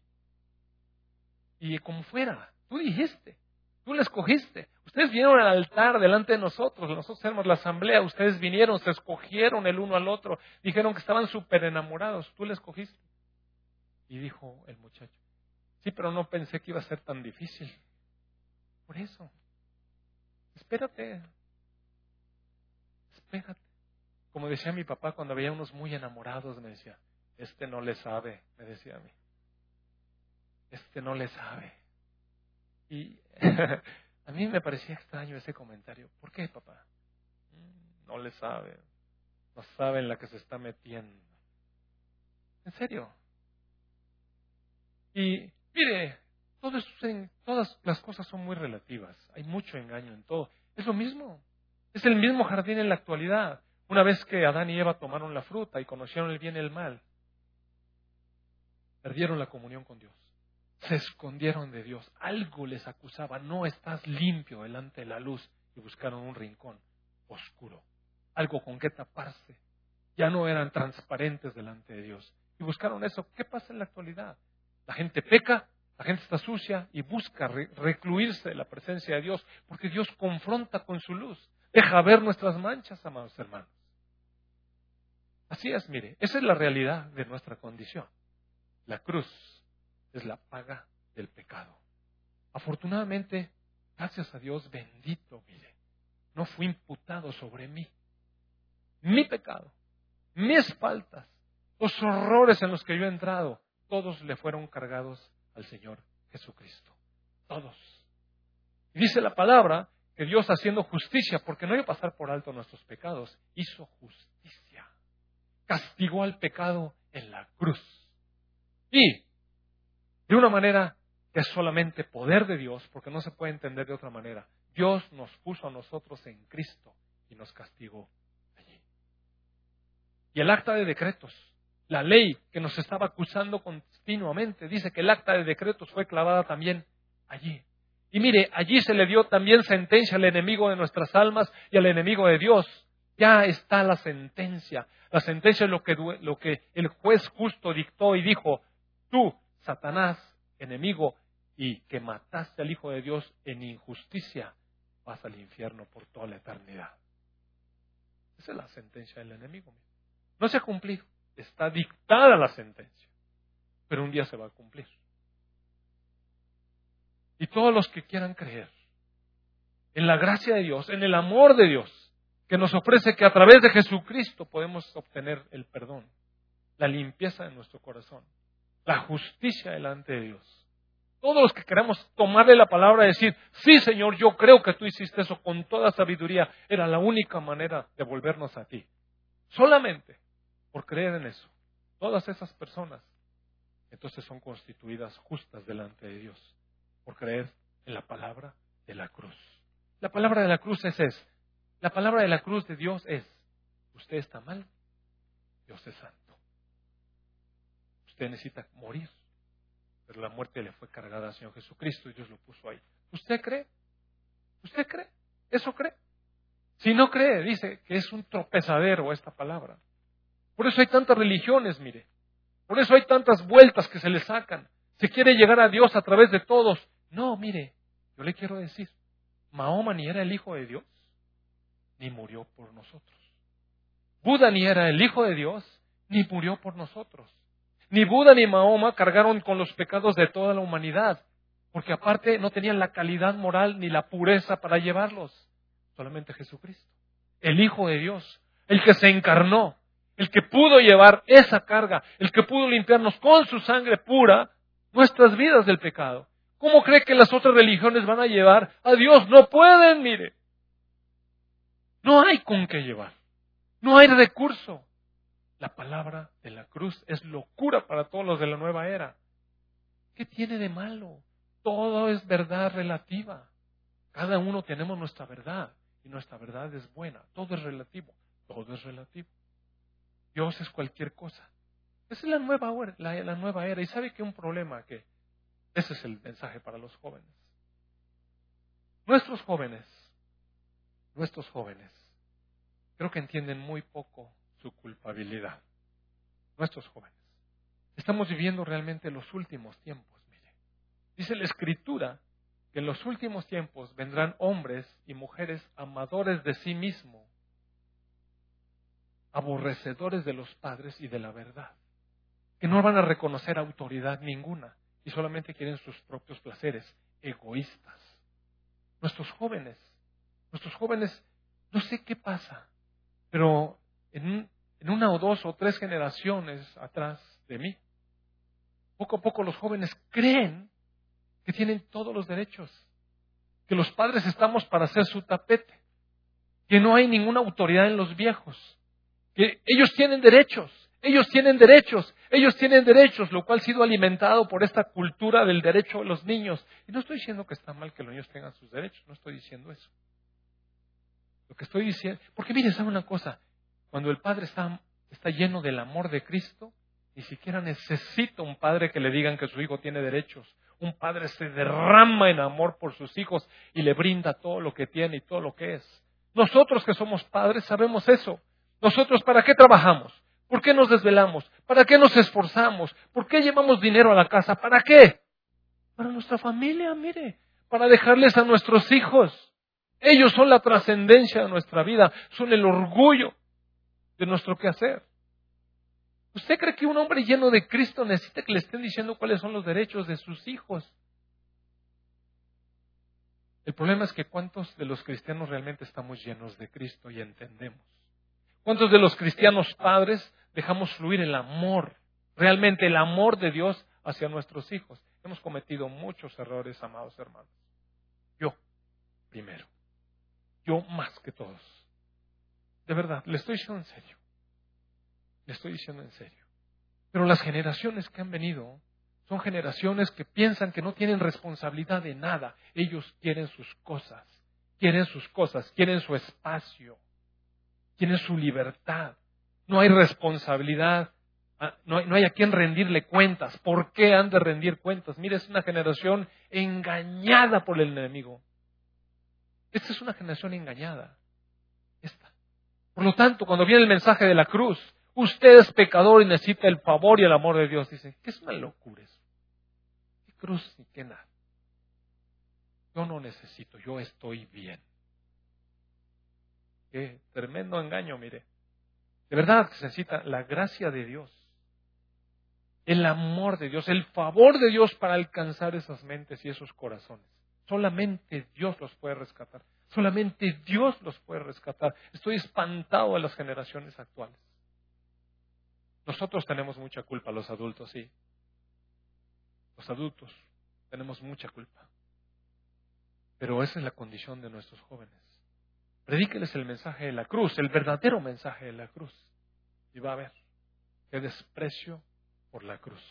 y como fuera. Tú dijiste, tú la escogiste. Ustedes vinieron al altar delante de nosotros, nosotros éramos la asamblea, ustedes vinieron, se escogieron el uno al otro, dijeron que estaban súper enamorados, tú la escogiste. Y dijo el muchacho, sí, pero no pensé que iba a ser tan difícil. Por eso, espérate, espérate. Como decía mi papá cuando veía unos muy enamorados, me decía, este no le sabe, me decía a mí. Este no le sabe. Y a mí me parecía extraño ese comentario. ¿Por qué, papá? Mm, no le sabe. No sabe en la que se está metiendo. En serio. Y mire, todo todas las cosas son muy relativas. Hay mucho engaño en todo. Es lo mismo. Es el mismo jardín en la actualidad. Una vez que Adán y Eva tomaron la fruta y conocieron el bien y el mal, perdieron la comunión con Dios. Se escondieron de Dios. Algo les acusaba. No estás limpio delante de la luz. Y buscaron un rincón oscuro. Algo con que taparse. Ya no eran transparentes delante de Dios. Y buscaron eso. ¿Qué pasa en la actualidad? La gente peca, la gente está sucia y busca recluirse de la presencia de Dios porque Dios confronta con su luz. Deja ver nuestras manchas, amados hermanos. Así es, mire, esa es la realidad de nuestra condición. La cruz es la paga del pecado. Afortunadamente, gracias a Dios, bendito, mire, no fue imputado sobre mí. Mi pecado, mis faltas, los horrores en los que yo he entrado, todos le fueron cargados al Señor Jesucristo. Todos. Dice la palabra que Dios haciendo justicia, porque no iba a pasar por alto nuestros pecados, hizo justicia. Castigó al pecado en la cruz. Y de una manera que es solamente poder de Dios, porque no se puede entender de otra manera. Dios nos puso a nosotros en Cristo y nos castigó allí. Y el acta de decretos, la ley que nos estaba acusando continuamente, dice que el acta de decretos fue clavada también allí. Y mire, allí se le dio también sentencia al enemigo de nuestras almas y al enemigo de Dios. Ya está la sentencia. La sentencia es lo que, lo que el juez justo dictó y dijo, tú, Satanás, enemigo, y que mataste al Hijo de Dios en injusticia, vas al infierno por toda la eternidad. Esa es la sentencia del enemigo. No se ha cumplido. Está dictada la sentencia. Pero un día se va a cumplir. Y todos los que quieran creer en la gracia de Dios, en el amor de Dios, que nos ofrece que a través de Jesucristo podemos obtener el perdón, la limpieza de nuestro corazón, la justicia delante de Dios. Todos los que queramos tomarle la palabra y decir, sí Señor, yo creo que tú hiciste eso con toda sabiduría, era la única manera de volvernos a ti. Solamente por creer en eso. Todas esas personas entonces son constituidas justas delante de Dios por creer en la palabra de la cruz. La palabra de la cruz es es. La palabra de la cruz de Dios es, usted está mal, Dios es santo. Usted necesita morir, pero la muerte le fue cargada al Señor Jesucristo y Dios lo puso ahí. ¿Usted cree? ¿Usted cree? ¿Eso cree? Si no cree, dice que es un tropezadero esta palabra. Por eso hay tantas religiones, mire. Por eso hay tantas vueltas que se le sacan. Se quiere llegar a Dios a través de todos. No, mire, yo le quiero decir, Mahoma ni era el Hijo de Dios, ni murió por nosotros. Buda ni era el Hijo de Dios, ni murió por nosotros. Ni Buda ni Mahoma cargaron con los pecados de toda la humanidad, porque aparte no tenían la calidad moral ni la pureza para llevarlos. Solamente Jesucristo, el Hijo de Dios, el que se encarnó, el que pudo llevar esa carga, el que pudo limpiarnos con su sangre pura nuestras vidas del pecado. ¿Cómo cree que las otras religiones van a llevar a Dios? No pueden, mire. No hay con qué llevar. No hay recurso. La palabra de la cruz es locura para todos los de la nueva era. ¿Qué tiene de malo? Todo es verdad relativa. Cada uno tenemos nuestra verdad y nuestra verdad es buena. Todo es relativo. Todo es relativo. Dios es cualquier cosa. Esa es la nueva, era. Y sabe que un problema que ese es el mensaje para los jóvenes. Nuestros jóvenes, nuestros jóvenes, creo que entienden muy poco su culpabilidad. Nuestros jóvenes Estamos viviendo realmente los últimos tiempos, mire. Dice la Escritura que en los últimos tiempos vendrán hombres y mujeres amadores de sí mismo, aborrecedores de los padres y de la verdad, que no van a reconocer autoridad ninguna y solamente quieren sus propios placeres, egoístas. Nuestros jóvenes, nuestros jóvenes, no sé qué pasa, pero en, una o dos o tres generaciones atrás de mí, poco a poco los jóvenes creen que tienen todos los derechos, que los padres estamos para hacer su tapete, que no hay ninguna autoridad en los viejos, que ellos tienen derechos, ellos tienen derechos, ellos tienen derechos, lo cual ha sido alimentado por esta cultura del derecho de los niños. Y no estoy diciendo que está mal que los niños tengan sus derechos, no estoy diciendo eso. Lo que estoy diciendo, porque mire, ¿sabe una cosa? Cuando el padre está, está lleno del amor de Cristo, ni siquiera necesita un padre que le digan que su hijo tiene derechos. Un padre se derrama en amor por sus hijos y le brinda todo lo que tiene y todo lo que es. Nosotros que somos padres sabemos eso. Nosotros, ¿para qué trabajamos? ¿Por qué nos desvelamos? ¿Para qué nos esforzamos? ¿Por qué llevamos dinero a la casa? ¿Para qué? Para nuestra familia, mire, para dejarles a nuestros hijos. Ellos son la trascendencia de nuestra vida, son el orgullo de nuestro quehacer. ¿Usted cree que un hombre lleno de Cristo necesita que le estén diciendo cuáles son los derechos de sus hijos? El problema es que cuántos de los cristianos realmente estamos llenos de Cristo y entendemos. ¿Cuántos de los cristianos padres dejamos fluir el amor, realmente el amor de Dios hacia nuestros hijos? Hemos cometido muchos errores, amados hermanos. Yo, primero. Yo más que todos. De verdad, le estoy diciendo en serio. Le estoy diciendo en serio. Pero las generaciones que han venido son generaciones que piensan que no tienen responsabilidad de nada. Ellos quieren sus cosas, quieren sus cosas, quieren su espacio, quieren su libertad. No hay responsabilidad, ah, no hay, no hay a quien rendirle cuentas. ¿Por qué han de rendir cuentas? Mire, es una generación engañada por el enemigo. Esta es una generación engañada. Por lo tanto, cuando viene el mensaje de la cruz, Usted es pecador y necesita el favor y el amor de Dios. Dice, ¿qué es una locura eso? ¿Qué cruz ni qué nada? Yo no necesito, yo estoy bien. Qué tremendo engaño, mire. De verdad se necesita la gracia de Dios, el amor de Dios, el favor de Dios para alcanzar esas mentes y esos corazones. Solamente Dios los puede rescatar. Solamente Dios los puede rescatar. Estoy espantado de las generaciones actuales. Nosotros tenemos mucha culpa, los adultos, sí. Los adultos tenemos mucha culpa. Pero esa es la condición de nuestros jóvenes. Predíqueles el mensaje de la cruz, el verdadero mensaje de la cruz. Y va a ver qué desprecio por la cruz.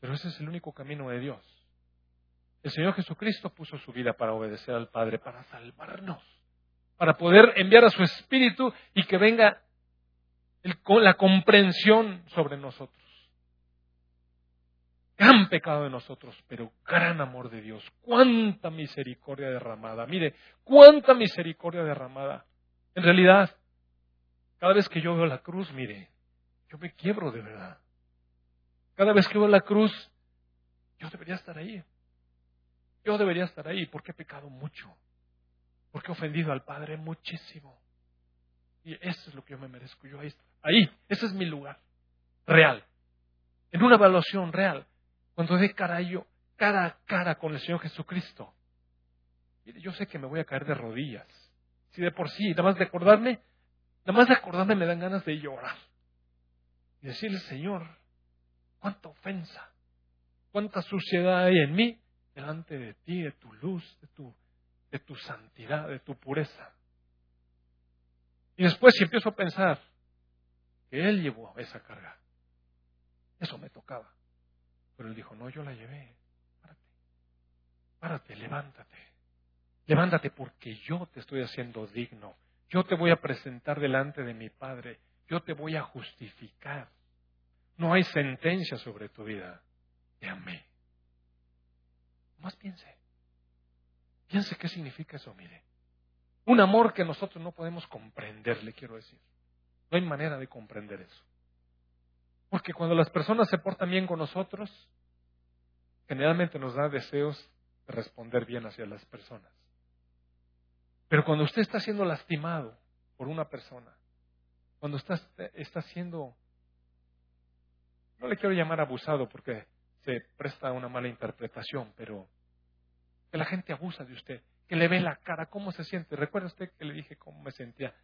Pero ese es el único camino de Dios. El Señor Jesucristo puso su vida para obedecer al Padre, para salvarnos, para poder enviar a su Espíritu y que venga la comprensión sobre nosotros. Gran pecado de nosotros, pero gran amor de Dios. Cuánta misericordia derramada. Mire, cuánta misericordia derramada. En realidad, cada vez que yo veo la cruz, mire, yo me quiebro de verdad. Cada vez que veo la cruz, yo debería estar ahí. Yo debería estar ahí porque he pecado mucho. Porque he ofendido al Padre muchísimo. Y eso es lo que yo me merezco. Yo ahí, ahí, ese es mi lugar. Real. En una evaluación real. Cuando dé cara yo, cara a cara con el Señor Jesucristo. Yo sé que me voy a caer de rodillas. Si de por sí, nada más de acordarme, nada más de acordarme me dan ganas de llorar. Y decirle, Señor, cuánta ofensa, cuánta suciedad hay en mí delante de ti, de tu luz, de tu, de tu santidad, de tu pureza. Y después si empiezo a pensar que él llevó esa carga, eso me tocaba. Pero él dijo, no, yo la llevé. Párate, párate, levántate. Levántate porque yo te estoy haciendo digno. Yo te voy a presentar delante de mi Padre. Yo te voy a justificar. No hay sentencia sobre tu vida. Te amé. Más piense. Piense qué significa eso, mire. Un amor que nosotros no podemos comprender, le quiero decir. No hay manera de comprender eso. Porque cuando las personas se portan bien con nosotros, generalmente nos da deseos de responder bien hacia las personas. Pero cuando usted está siendo lastimado por una persona, cuando está, está siendo, no le quiero llamar abusado porque se presta a una mala interpretación, pero que la gente abusa de usted, que le ve la cara, cómo se siente. ¿Recuerda usted que le dije cómo me sentía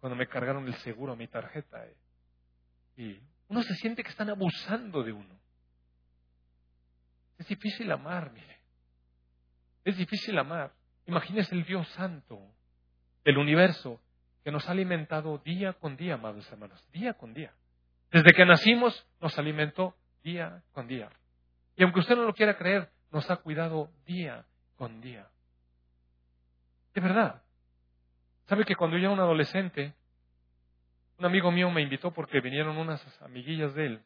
cuando me cargaron el seguro a mi tarjeta? Eh? Y uno se siente que están abusando de uno. Es difícil amar, mire. Es difícil amar. Imagínese el Dios Santo del universo que nos ha alimentado día con día, amados hermanos, día con día. Desde que nacimos nos alimentó día con día. Y aunque usted no lo quiera creer, nos ha cuidado día con día. De verdad. ¿Sabe que cuando yo era un adolescente, un amigo mío me invitó porque vinieron unas amiguillas de él,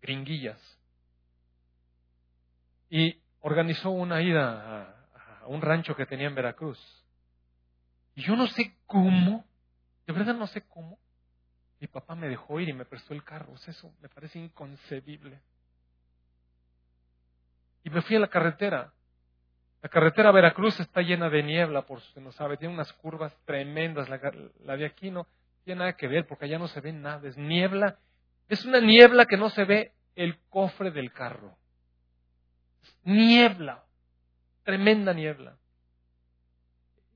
gringuillas, y organizó una ida a, un rancho que tenía en Veracruz. Y yo no sé cómo, de verdad no sé cómo, mi papá me dejó ir y me prestó el carro. eso me parece inconcebible. Y me fui a la carretera. La carretera Veracruz está llena de niebla, por si no sabe. Tiene unas curvas tremendas. La, la, de aquí no tiene nada que ver porque allá no se ve nada. Es niebla. Es una niebla que no se ve el cofre del carro. Niebla. Tremenda niebla.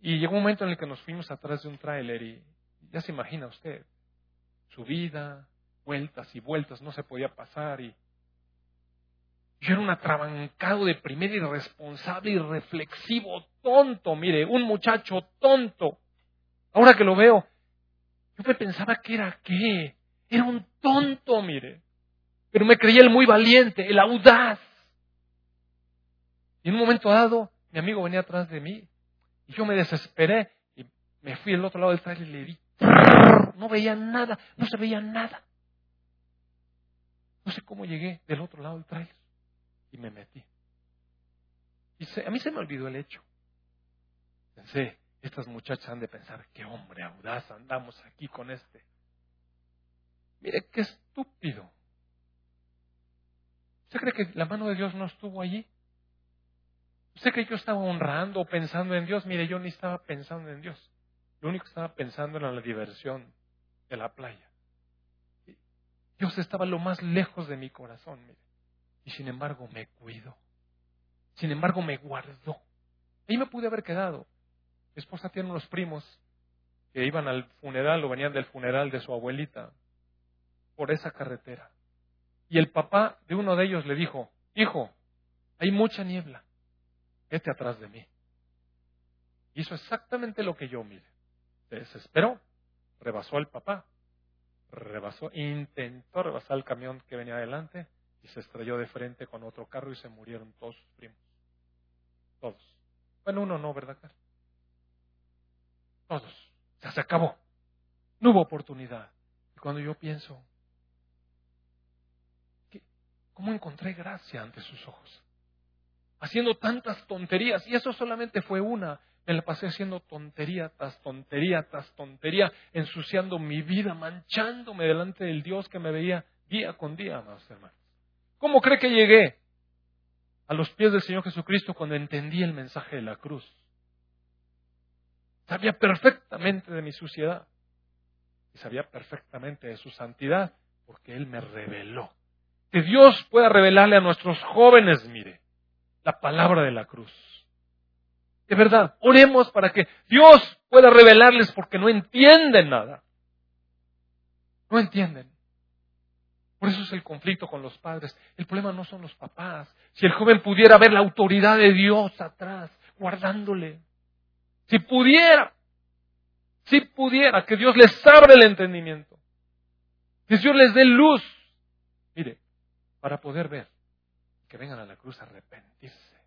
Y llegó un momento en el que nos fuimos atrás de un tráiler y ya se imagina usted, subida, vueltas y vueltas, no se podía pasar y yo era un atrabancado de primer irresponsable, irreflexivo, tonto, mire, un muchacho tonto. Ahora que lo veo, yo me pensaba que era qué. Era un tonto, mire. Pero me creía el muy valiente, el audaz. Y en un momento dado, mi amigo venía atrás de mí y yo me desesperé y me fui al otro lado del trailer y le di. No veía nada, no se veía nada. No sé cómo llegué del otro lado del trailer y me metí. Y a mí se me olvidó el hecho. Pensé, estas muchachas han de pensar, qué hombre audaz andamos aquí con este. Mire, qué estúpido. ¿Usted cree que la mano de Dios no estuvo allí? ¿Usted cree que yo estaba honrando o pensando en Dios? Mire, yo ni estaba pensando en Dios. Lo único que estaba pensando era la diversión de la playa. Dios estaba lo más lejos de mi corazón, mire y sin embargo me cuidó. Sin embargo me guardó. Ahí me pude haber quedado. Mi esposa tiene unos primos que iban al funeral o venían del funeral de su abuelita por esa carretera. Y el papá de uno de ellos le dijo, hijo, hay mucha niebla, vete atrás de mí. Hizo exactamente lo que yo, mire. Se desesperó, rebasó al papá, rebasó, intentó rebasar el camión que venía adelante y se estrelló de frente con otro carro y se murieron todos sus primos. Todos. Bueno, uno no, ¿verdad, Carlos? Todos. Ya se acabó. No hubo oportunidad. Y cuando yo pienso, ¿cómo encontré gracia ante sus ojos? Haciendo tantas tonterías. Y eso solamente fue una. Me la pasé haciendo tontería tras tontería tras tontería, ensuciando mi vida, manchándome delante del Dios que me veía día con día, amados hermanos. ¿Cómo cree que llegué a los pies del Señor Jesucristo cuando entendí el mensaje de la cruz? Sabía perfectamente de mi suciedad y sabía perfectamente de su santidad porque Él me reveló. Que Dios pueda revelarle a nuestros jóvenes, mire, la palabra de la cruz. De verdad, oremos para que Dios pueda revelarles porque no entienden nada. No entienden. Por eso es el conflicto con los padres. El problema no son los papás. Si el joven pudiera ver la autoridad de Dios atrás, guardándole. Si pudiera, si pudiera, que Dios les abra el entendimiento. Que Dios les dé luz. Mire, para poder ver, que vengan a la cruz a arrepentirse.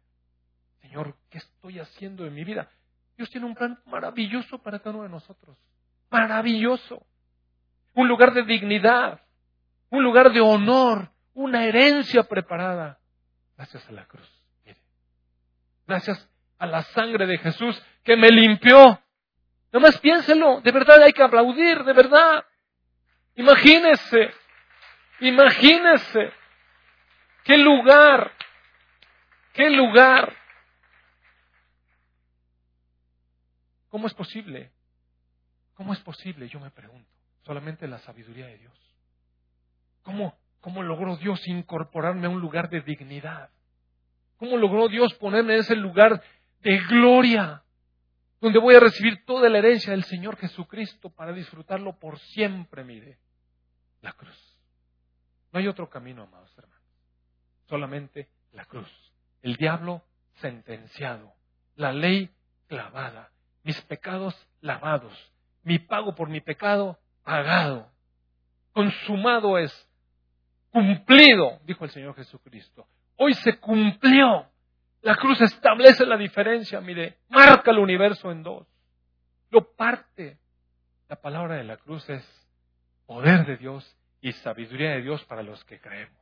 Señor, ¿qué estoy haciendo en mi vida? Dios tiene un plan maravilloso para cada uno de nosotros. Maravilloso. Un lugar de dignidad un lugar de honor, una herencia preparada. Gracias a la cruz. Mire. Gracias a la sangre de Jesús que me limpió. Nomás piénselo, de verdad hay que aplaudir, de verdad. Imagínese. Imagínese. ¿Qué lugar? ¿Qué lugar? ¿Cómo es posible? ¿Cómo es posible? Yo me pregunto. Solamente la sabiduría de Dios. ¿Cómo, cómo logró Dios incorporarme a un lugar de dignidad? ¿Cómo logró Dios ponerme en ese lugar de gloria? Donde voy a recibir toda la herencia del Señor Jesucristo para disfrutarlo por siempre, mire. La cruz. No hay otro camino, amados hermanos. Solamente la cruz. El diablo sentenciado. La ley clavada. Mis pecados lavados. Mi pago por mi pecado pagado. Consumado es. Cumplido, dijo el Señor Jesucristo. Hoy se cumplió. La cruz establece la diferencia, mire, marca el universo en dos. Lo parte. La palabra de la cruz es poder de Dios y sabiduría de Dios para los que creemos.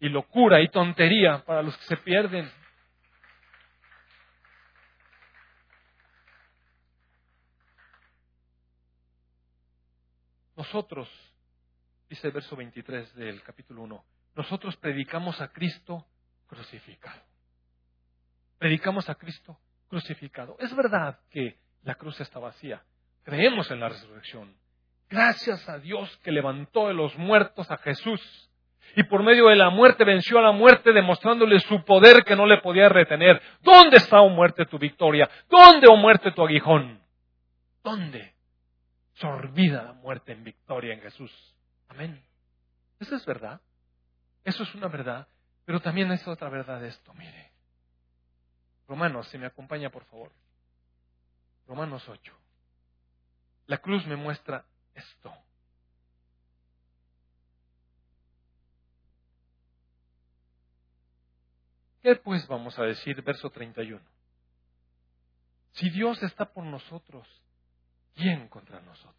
Y locura y tontería para los que se pierden. Nosotros, dice el verso 23 del capítulo 1, nosotros predicamos a Cristo crucificado. Predicamos a Cristo crucificado. Es verdad que la cruz está vacía. Creemos en la resurrección. Gracias a Dios que levantó de los muertos a Jesús y por medio de la muerte venció a la muerte demostrándole su poder que no le podía retener. ¿Dónde está, oh muerte, tu victoria? ¿Dónde, oh muerte, tu aguijón? ¿Dónde? Sorbida la muerte en victoria en Jesús. Amén. Eso es verdad. Eso es una verdad. Pero también es otra verdad esto, mire. Romanos, si me acompaña por favor. Romanos 8. La cruz me muestra esto. ¿Qué pues vamos a decir? Verso 31. Si Dios está por nosotros, ¿quién contra nosotros?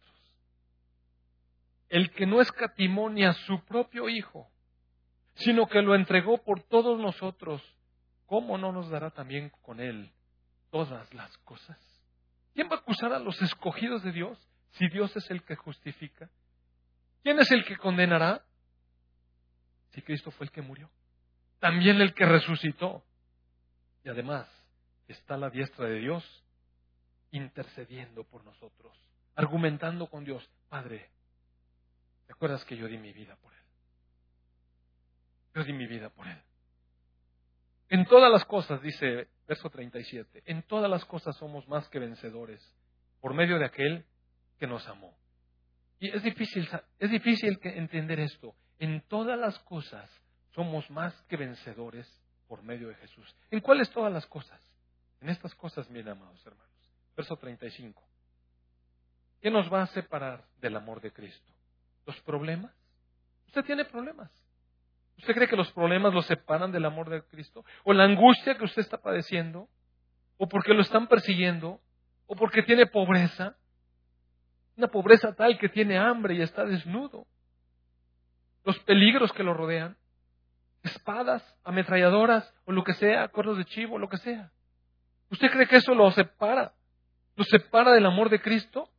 El que no escatimó ni a su propio Hijo, sino que lo entregó por todos nosotros, ¿cómo no nos dará también con Él todas las cosas? ¿Quién va a acusar a los escogidos de Dios? si Dios es el que justifica? ¿Quién es el que condenará? Si Cristo fue el que murió. También el que resucitó. Y además está la diestra de Dios intercediendo por nosotros, argumentando con Dios, Padre, ¿te acuerdas que yo di mi vida por Él? Yo di mi vida por Él. En todas las cosas, dice verso 37, en todas las cosas somos más que vencedores por medio de aquel que nos amó. Y es difícil, es difícil entender esto. En todas las cosas somos más que vencedores por medio de Jesús. ¿En cuáles todas las cosas? En estas cosas, mis amados hermanos. Verso 35. ¿Qué nos va a separar del amor de Cristo? ¿Los problemas? Usted tiene problemas. ¿Usted cree que los problemas lo separan del amor de Cristo? ¿O la angustia que usted está padeciendo? ¿O porque lo están persiguiendo? ¿O porque tiene pobreza? Una pobreza tal que tiene hambre y está desnudo. Los peligros que lo rodean. Espadas, ametralladoras o lo que sea, cuernos de chivo, lo que sea. ¿Usted cree que eso lo separa? ¿Lo separa del amor de Cristo?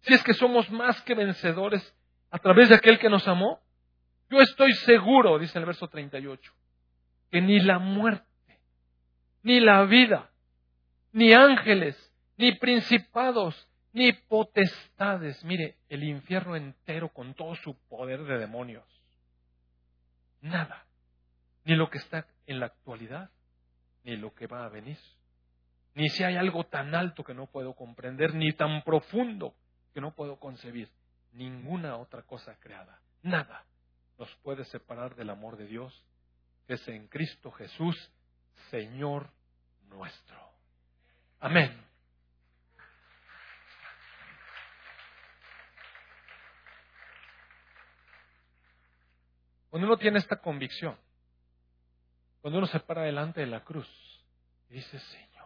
Si es que somos más que vencedores a través de aquel que nos amó. Yo estoy seguro, dice el verso 38, que ni la muerte, ni la vida, ni ángeles, ni principados, ni potestades. Mire, el infierno entero con todo su poder de demonios. Nada. Ni lo que está en la actualidad, ni lo que va a venir. Ni si hay algo tan alto que no puedo comprender, ni tan profundo que no puedo concebir. Ninguna otra cosa creada. Nada nos puede separar del amor de Dios, que es en Cristo Jesús, Señor nuestro. Amén. Cuando uno tiene esta convicción, cuando uno se para delante de la cruz y dice, Señor,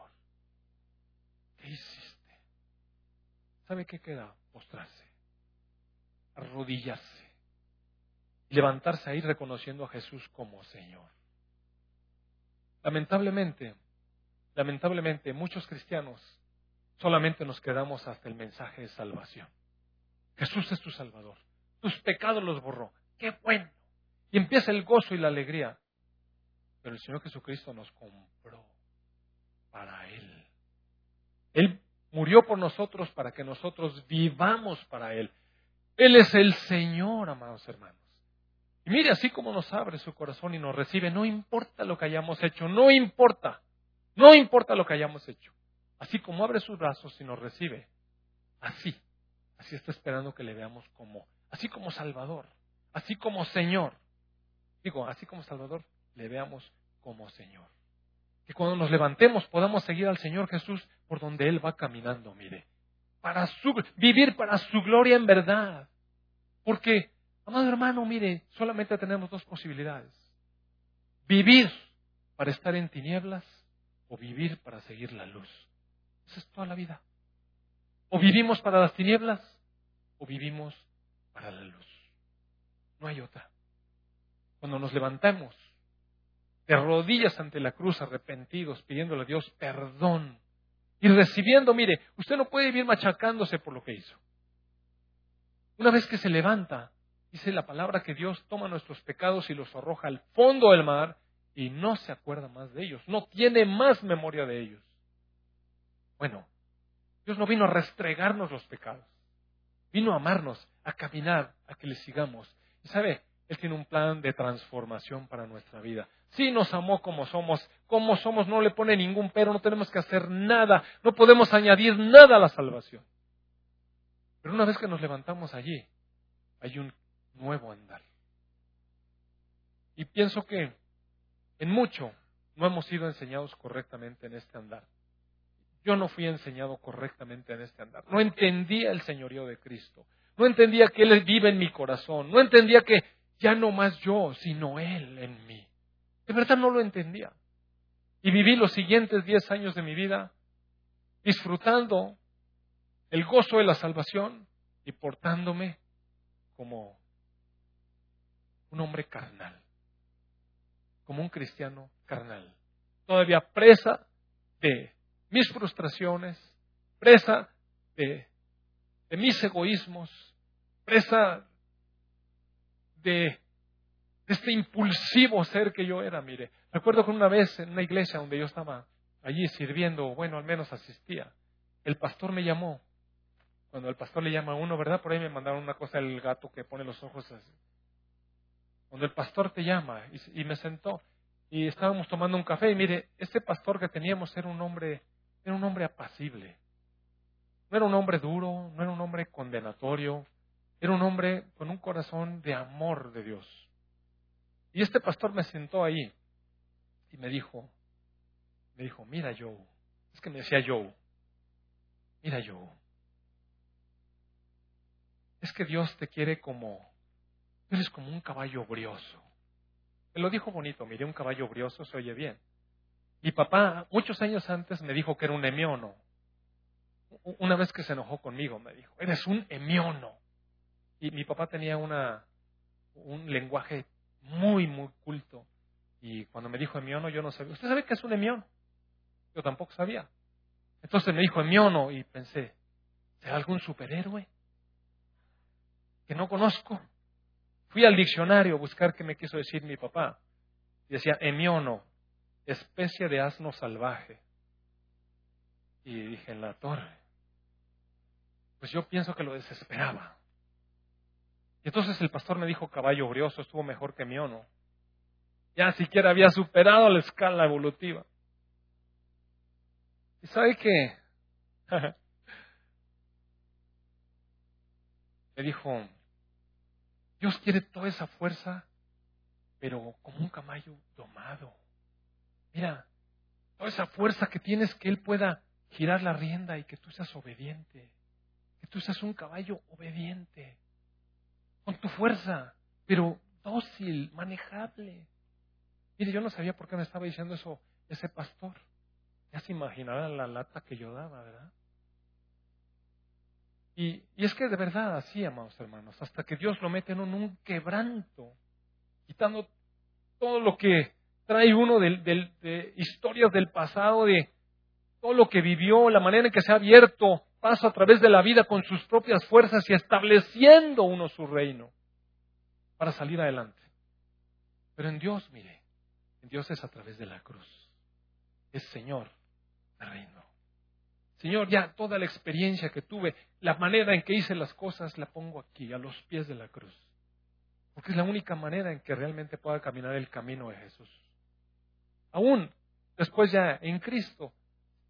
¿qué hiciste? ¿Sabe qué queda? Postrarse, arrodillarse levantarse ahí reconociendo a Jesús como Señor. Lamentablemente, lamentablemente muchos cristianos solamente nos quedamos hasta el mensaje de salvación. Jesús es tu Salvador. Tus pecados los borró. qué bueno. Y empieza el gozo y la alegría. Pero el Señor Jesucristo nos compró para Él. Él murió por nosotros para que nosotros vivamos para Él. Él es el Señor, amados hermanos. Y mire, así como nos abre su corazón y nos recibe, no importa lo que hayamos hecho, no importa, no importa lo que hayamos hecho. Así como abre sus brazos y nos recibe, así, así está esperando que le veamos como, así como Salvador, así como Señor. Digo, así como Salvador, le veamos como Señor. Que cuando nos levantemos podamos seguir al Señor Jesús por donde Él va caminando, mire. Para su, vivir para su gloria en verdad. Porque, amado hermano, mire, solamente tenemos dos posibilidades. Vivir para estar en tinieblas o vivir para seguir la luz. Esa es toda la vida. O vivimos para las tinieblas o vivimos para la luz. No hay otra. Cuando nos levantamos de rodillas ante la cruz, arrepentidos, pidiéndole a Dios perdón y recibiendo, mire, usted no puede vivir machacándose por lo que hizo. Una vez que se levanta, dice la palabra que Dios toma nuestros pecados y los arroja al fondo del mar y no se acuerda más de ellos, no tiene más memoria de ellos. Bueno, Dios no vino a restregarnos los pecados, vino a amarnos, a caminar, a que le sigamos. Y sabe, Él tiene un plan de transformación para nuestra vida. Sí nos amó como somos, como somos, no le pone ningún pero, no tenemos que hacer nada, no podemos añadir nada a la salvación. Pero una vez que nos levantamos allí, hay un nuevo andar. Y pienso que en mucho no hemos sido enseñados correctamente en este andar. Yo no fui enseñado correctamente en este andar. No entendía el señorío de Cristo. No entendía que Él vive en mi corazón. No entendía que ya no más yo, sino Él en mí. De verdad no lo entendía. Y viví los siguientes diez años de mi vida disfrutando el gozo de la salvación y portándome como un hombre carnal, como un cristiano carnal, todavía presa de mis frustraciones, presa de, mis egoísmos, presa de, este impulsivo ser que yo era. Mire, recuerdo que una vez en una iglesia donde yo estaba allí sirviendo, bueno, al menos asistía, el pastor me llamó. Cuando el pastor le llama a uno, ¿verdad? Por ahí me mandaron una cosa el gato que pone los ojos así. Cuando el pastor te llama y, y me sentó y estábamos tomando un café y mire, este pastor que teníamos era un hombre era un hombre apacible. No era un hombre duro, no era un hombre condenatorio, era un hombre con un corazón de amor de Dios. Y este pastor me sentó ahí y me dijo, me dijo, mira Joe, es que me decía Joe, mira Joe, es que Dios te quiere como, eres como un caballo brioso. Me lo dijo bonito, mire, un caballo brioso se oye bien. Mi papá, muchos años antes, me dijo que era un emiono. Una vez que se enojó conmigo, me dijo, eres un emiono. Y mi papá tenía una, un lenguaje muy, muy culto. Y cuando me dijo emiono, yo no sabía. ¿Usted sabe qué es un emiono? Yo tampoco sabía. Entonces me dijo emiono y pensé, ¿será algún superhéroe? Que no conozco. Fui al diccionario a buscar qué me quiso decir mi papá. Y decía emiono, especie de asno salvaje. Y dije, en la torre. Pues yo pienso que lo desesperaba. Y entonces el pastor me dijo, caballo brioso, estuvo mejor que mi ono. Ya siquiera había superado la escala evolutiva. ¿Y sabe qué? me dijo, Dios quiere toda esa fuerza, pero como un caballo domado. Mira, toda esa fuerza que tienes que Él pueda girar la rienda y que tú seas obediente. Que tú seas un caballo obediente. Con tu fuerza, pero dócil, manejable. Mire, yo no sabía por qué me estaba diciendo eso ese pastor. Ya se imaginará la lata que yo daba, ¿verdad? Y, y, es que de verdad así, amados hermanos, hasta que Dios lo mete en un quebranto, quitando todo lo que trae uno de, historias del pasado, de todo lo que vivió, la manera en que se ha abierto paso a través de la vida con sus propias fuerzas y estableciendo uno su reino. para salir adelante. Pero en Dios, mire, en Dios es a través de la cruz. Es Señor del reino. Señor, ya toda la experiencia que tuve, la manera en que hice las cosas, la pongo aquí, a los pies de la cruz. Porque es la única manera en que realmente pueda caminar el camino de Jesús. Aún después ya en Cristo,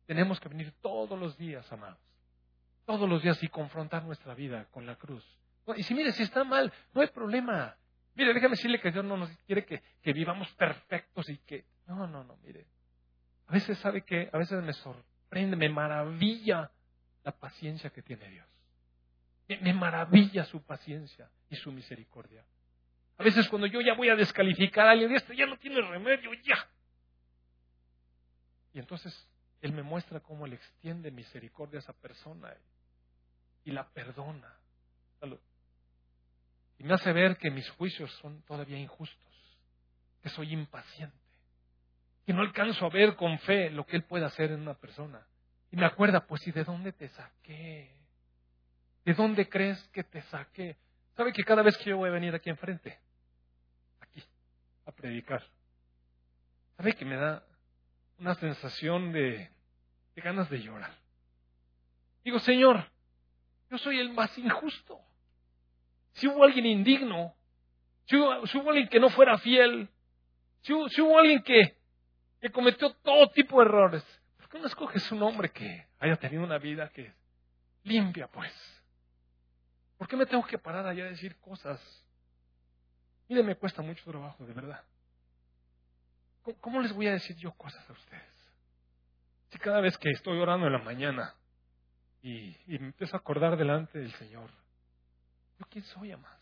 tenemos que venir todos los días, amados. Todos los días y confrontar nuestra vida con la cruz. Y si mire, si está mal, no hay problema. Mire, déjame decirle que Dios no nos quiere que, vivamos perfectos y que... No, no, no, mire. A veces sabe que, a veces me sorprende me maravilla la paciencia que tiene Dios. Me, maravilla su paciencia y su misericordia. A veces cuando yo ya voy a descalificar a alguien, esto ya no tiene remedio, ya. Y entonces Él me muestra cómo le extiende misericordia a esa persona y la perdona. Y me hace ver que mis juicios son todavía injustos, que soy impaciente que no alcanzo a ver con fe lo que Él puede hacer en una persona. Y me acuerda, pues, ¿y de dónde te saqué? ¿De dónde crees que te saqué? ¿Sabe que cada vez que yo voy a venir aquí enfrente, aquí, a predicar, ¿sabe que me da una sensación de, de ganas de llorar? Digo, Señor, yo soy el más injusto. Si hubo alguien indigno, si hubo, alguien que no fuera fiel, si hubo alguien que, cometió todo tipo de errores. ¿Por qué no escoges un hombre que haya tenido una vida que limpia, pues? ¿Por qué me tengo que parar allá a decir cosas? Mire, me cuesta mucho trabajo, de verdad. ¿Cómo, les voy a decir yo cosas a ustedes? Si cada vez que estoy orando en la mañana y, me empiezo a acordar delante del Señor, ¿yo quién soy, más?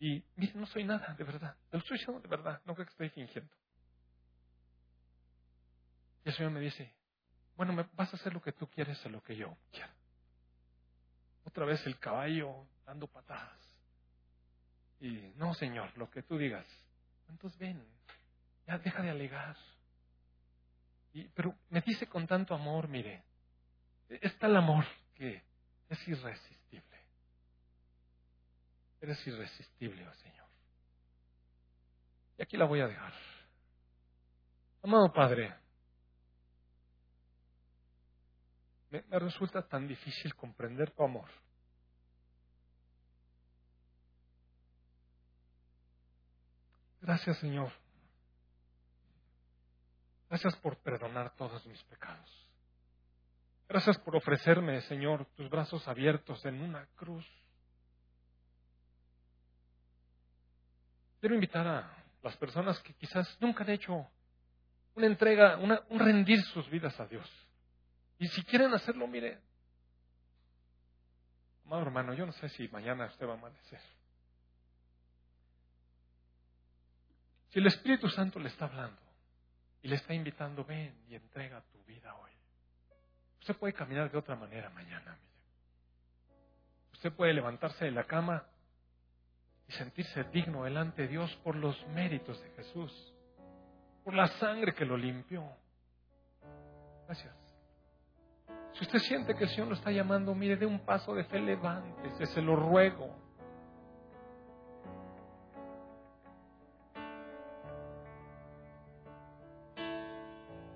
Y mire, no soy nada, de verdad. Lo estoy diciendo de verdad, no creo que estoy fingiendo. Y el Señor me dice, bueno, me vas a hacer lo que tú quieres, a lo que yo quiero. Otra vez el caballo dando patadas. Y no, Señor, lo que tú digas. Entonces ven, ya deja de alegar. Y, pero me dice con tanto amor, mire, es tal amor que es irresistible. Eres irresistible, oh Señor. Y aquí la voy a dejar. Amado Padre, me, resulta tan difícil comprender tu amor. Gracias, Señor. Gracias por perdonar todos mis pecados. Gracias por ofrecerme, Señor, tus brazos abiertos en una cruz. Quiero invitar a las personas que quizás nunca han hecho una entrega, un rendir sus vidas a Dios. Y si quieren hacerlo, mire, amado hermano, yo no sé si mañana usted va a amanecer. Si el Espíritu Santo le está hablando y le está invitando, ven y entrega tu vida hoy. Usted puede caminar de otra manera mañana, mire. Usted puede levantarse de la cama y sentirse digno delante de Dios por los méritos de Jesús, por la sangre que lo limpió. Gracias. Si usted siente que el Señor lo está llamando, mire, de un paso de fe, levántese, se lo ruego.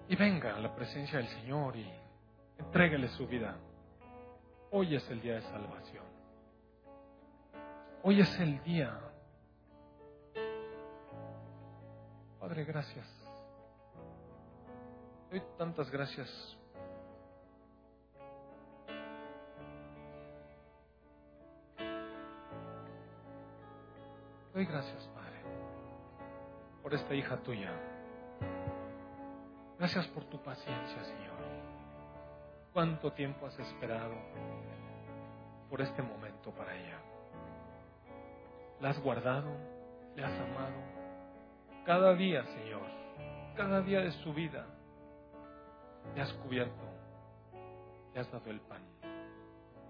Y venga a la presencia del Señor y entréguele su vida. Hoy es el día de salvación. Hoy es el día. Padre, gracias. Doy tantas gracias Doy gracias, Padre, por esta hija tuya. Gracias por tu paciencia, Señor. ¿Cuánto tiempo has esperado por este momento para ella? La has guardado, le has amado. Cada día, Señor, cada día de su vida, le has cubierto, le has dado el pan,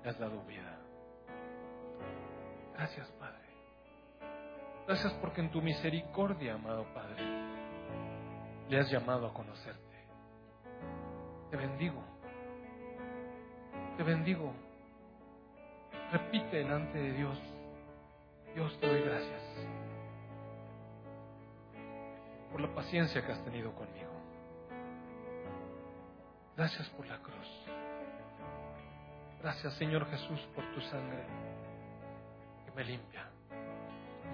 le has dado vida. Gracias, Padre. Gracias porque en tu misericordia, amado Padre, le has llamado a conocerte. Te bendigo. Te bendigo. Repite delante de Dios. Dios, te doy gracias por la paciencia que has tenido conmigo. Gracias por la cruz. Gracias, Señor Jesús, por tu sangre que me limpia,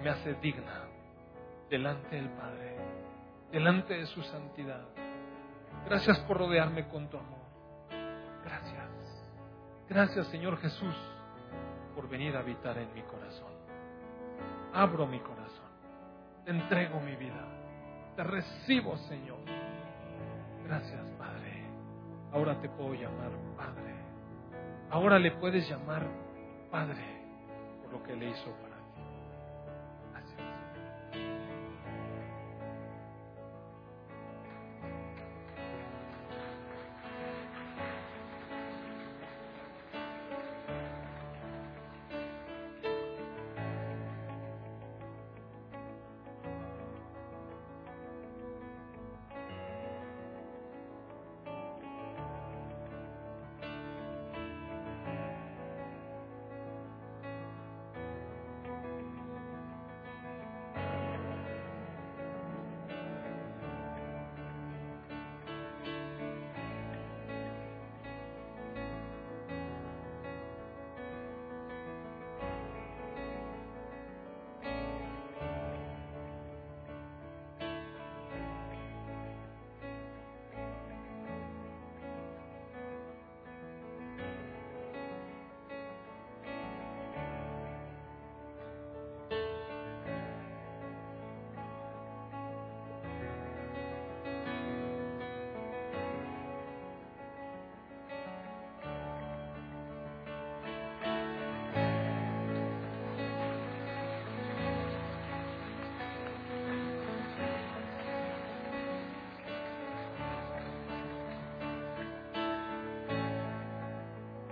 me hace digna delante del Padre, delante de su santidad. Gracias por rodearme con tu amor. Gracias. Señor Jesús, por venir a habitar en mi corazón. Abro mi corazón. Te entrego mi vida. Te recibo, Señor. Gracias, Padre. Ahora te puedo llamar Padre. Ahora le puedes llamar Padre por lo que le hizo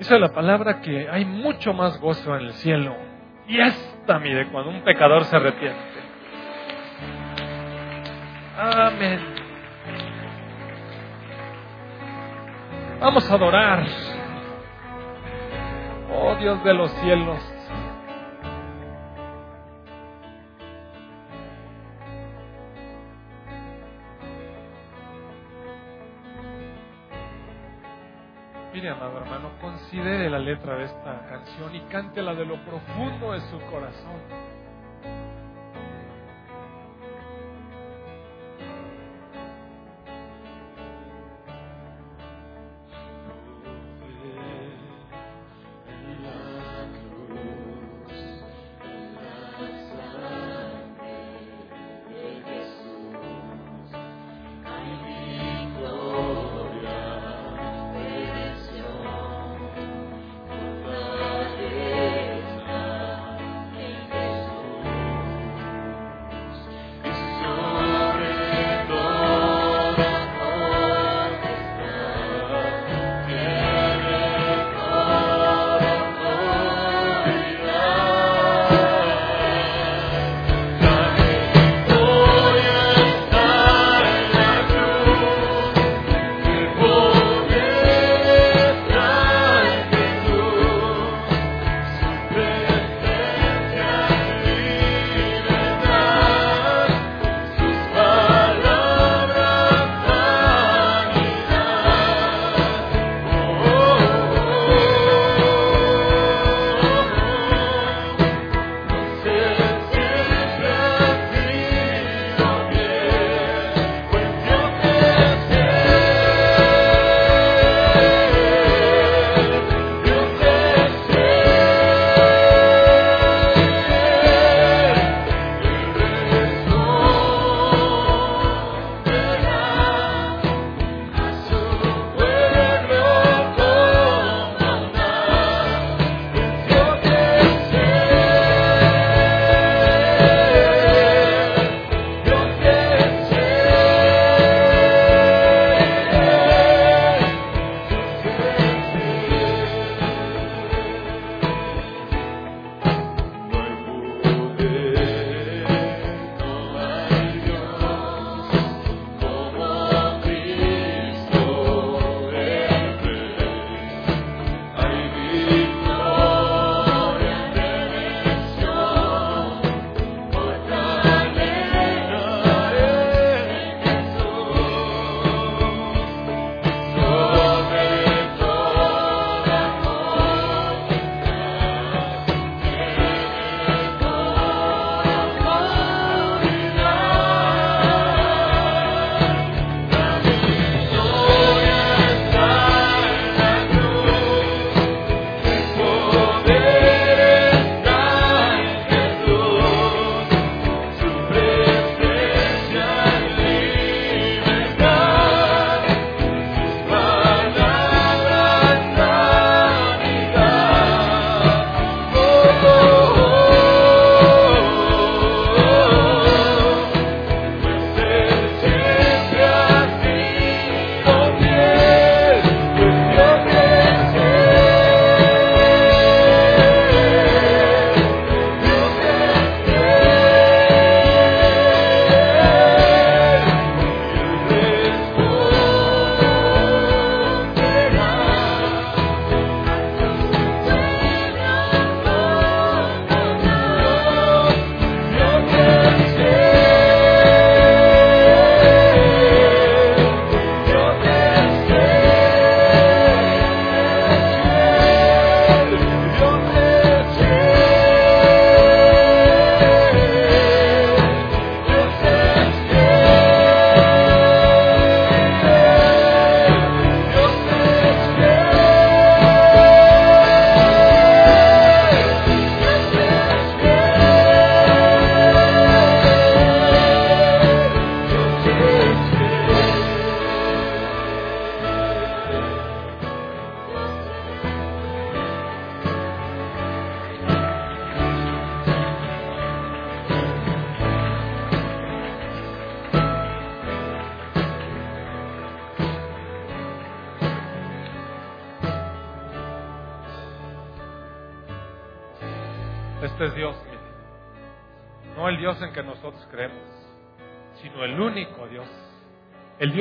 Dice la palabra que hay mucho más gozo en el cielo. Y esta, mire, cuando un pecador se arrepiente. Amén. Vamos a adorar. Oh Dios de los cielos. Considere la letra de esta canción y cántela de lo profundo de su corazón.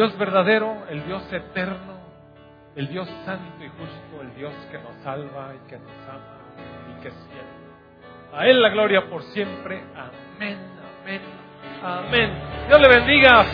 Dios verdadero, el Dios eterno, el Dios santo y justo, el Dios que nos salva y que nos ama y que es. A Él la gloria por siempre. Amén, amén, amén. Dios le bendiga.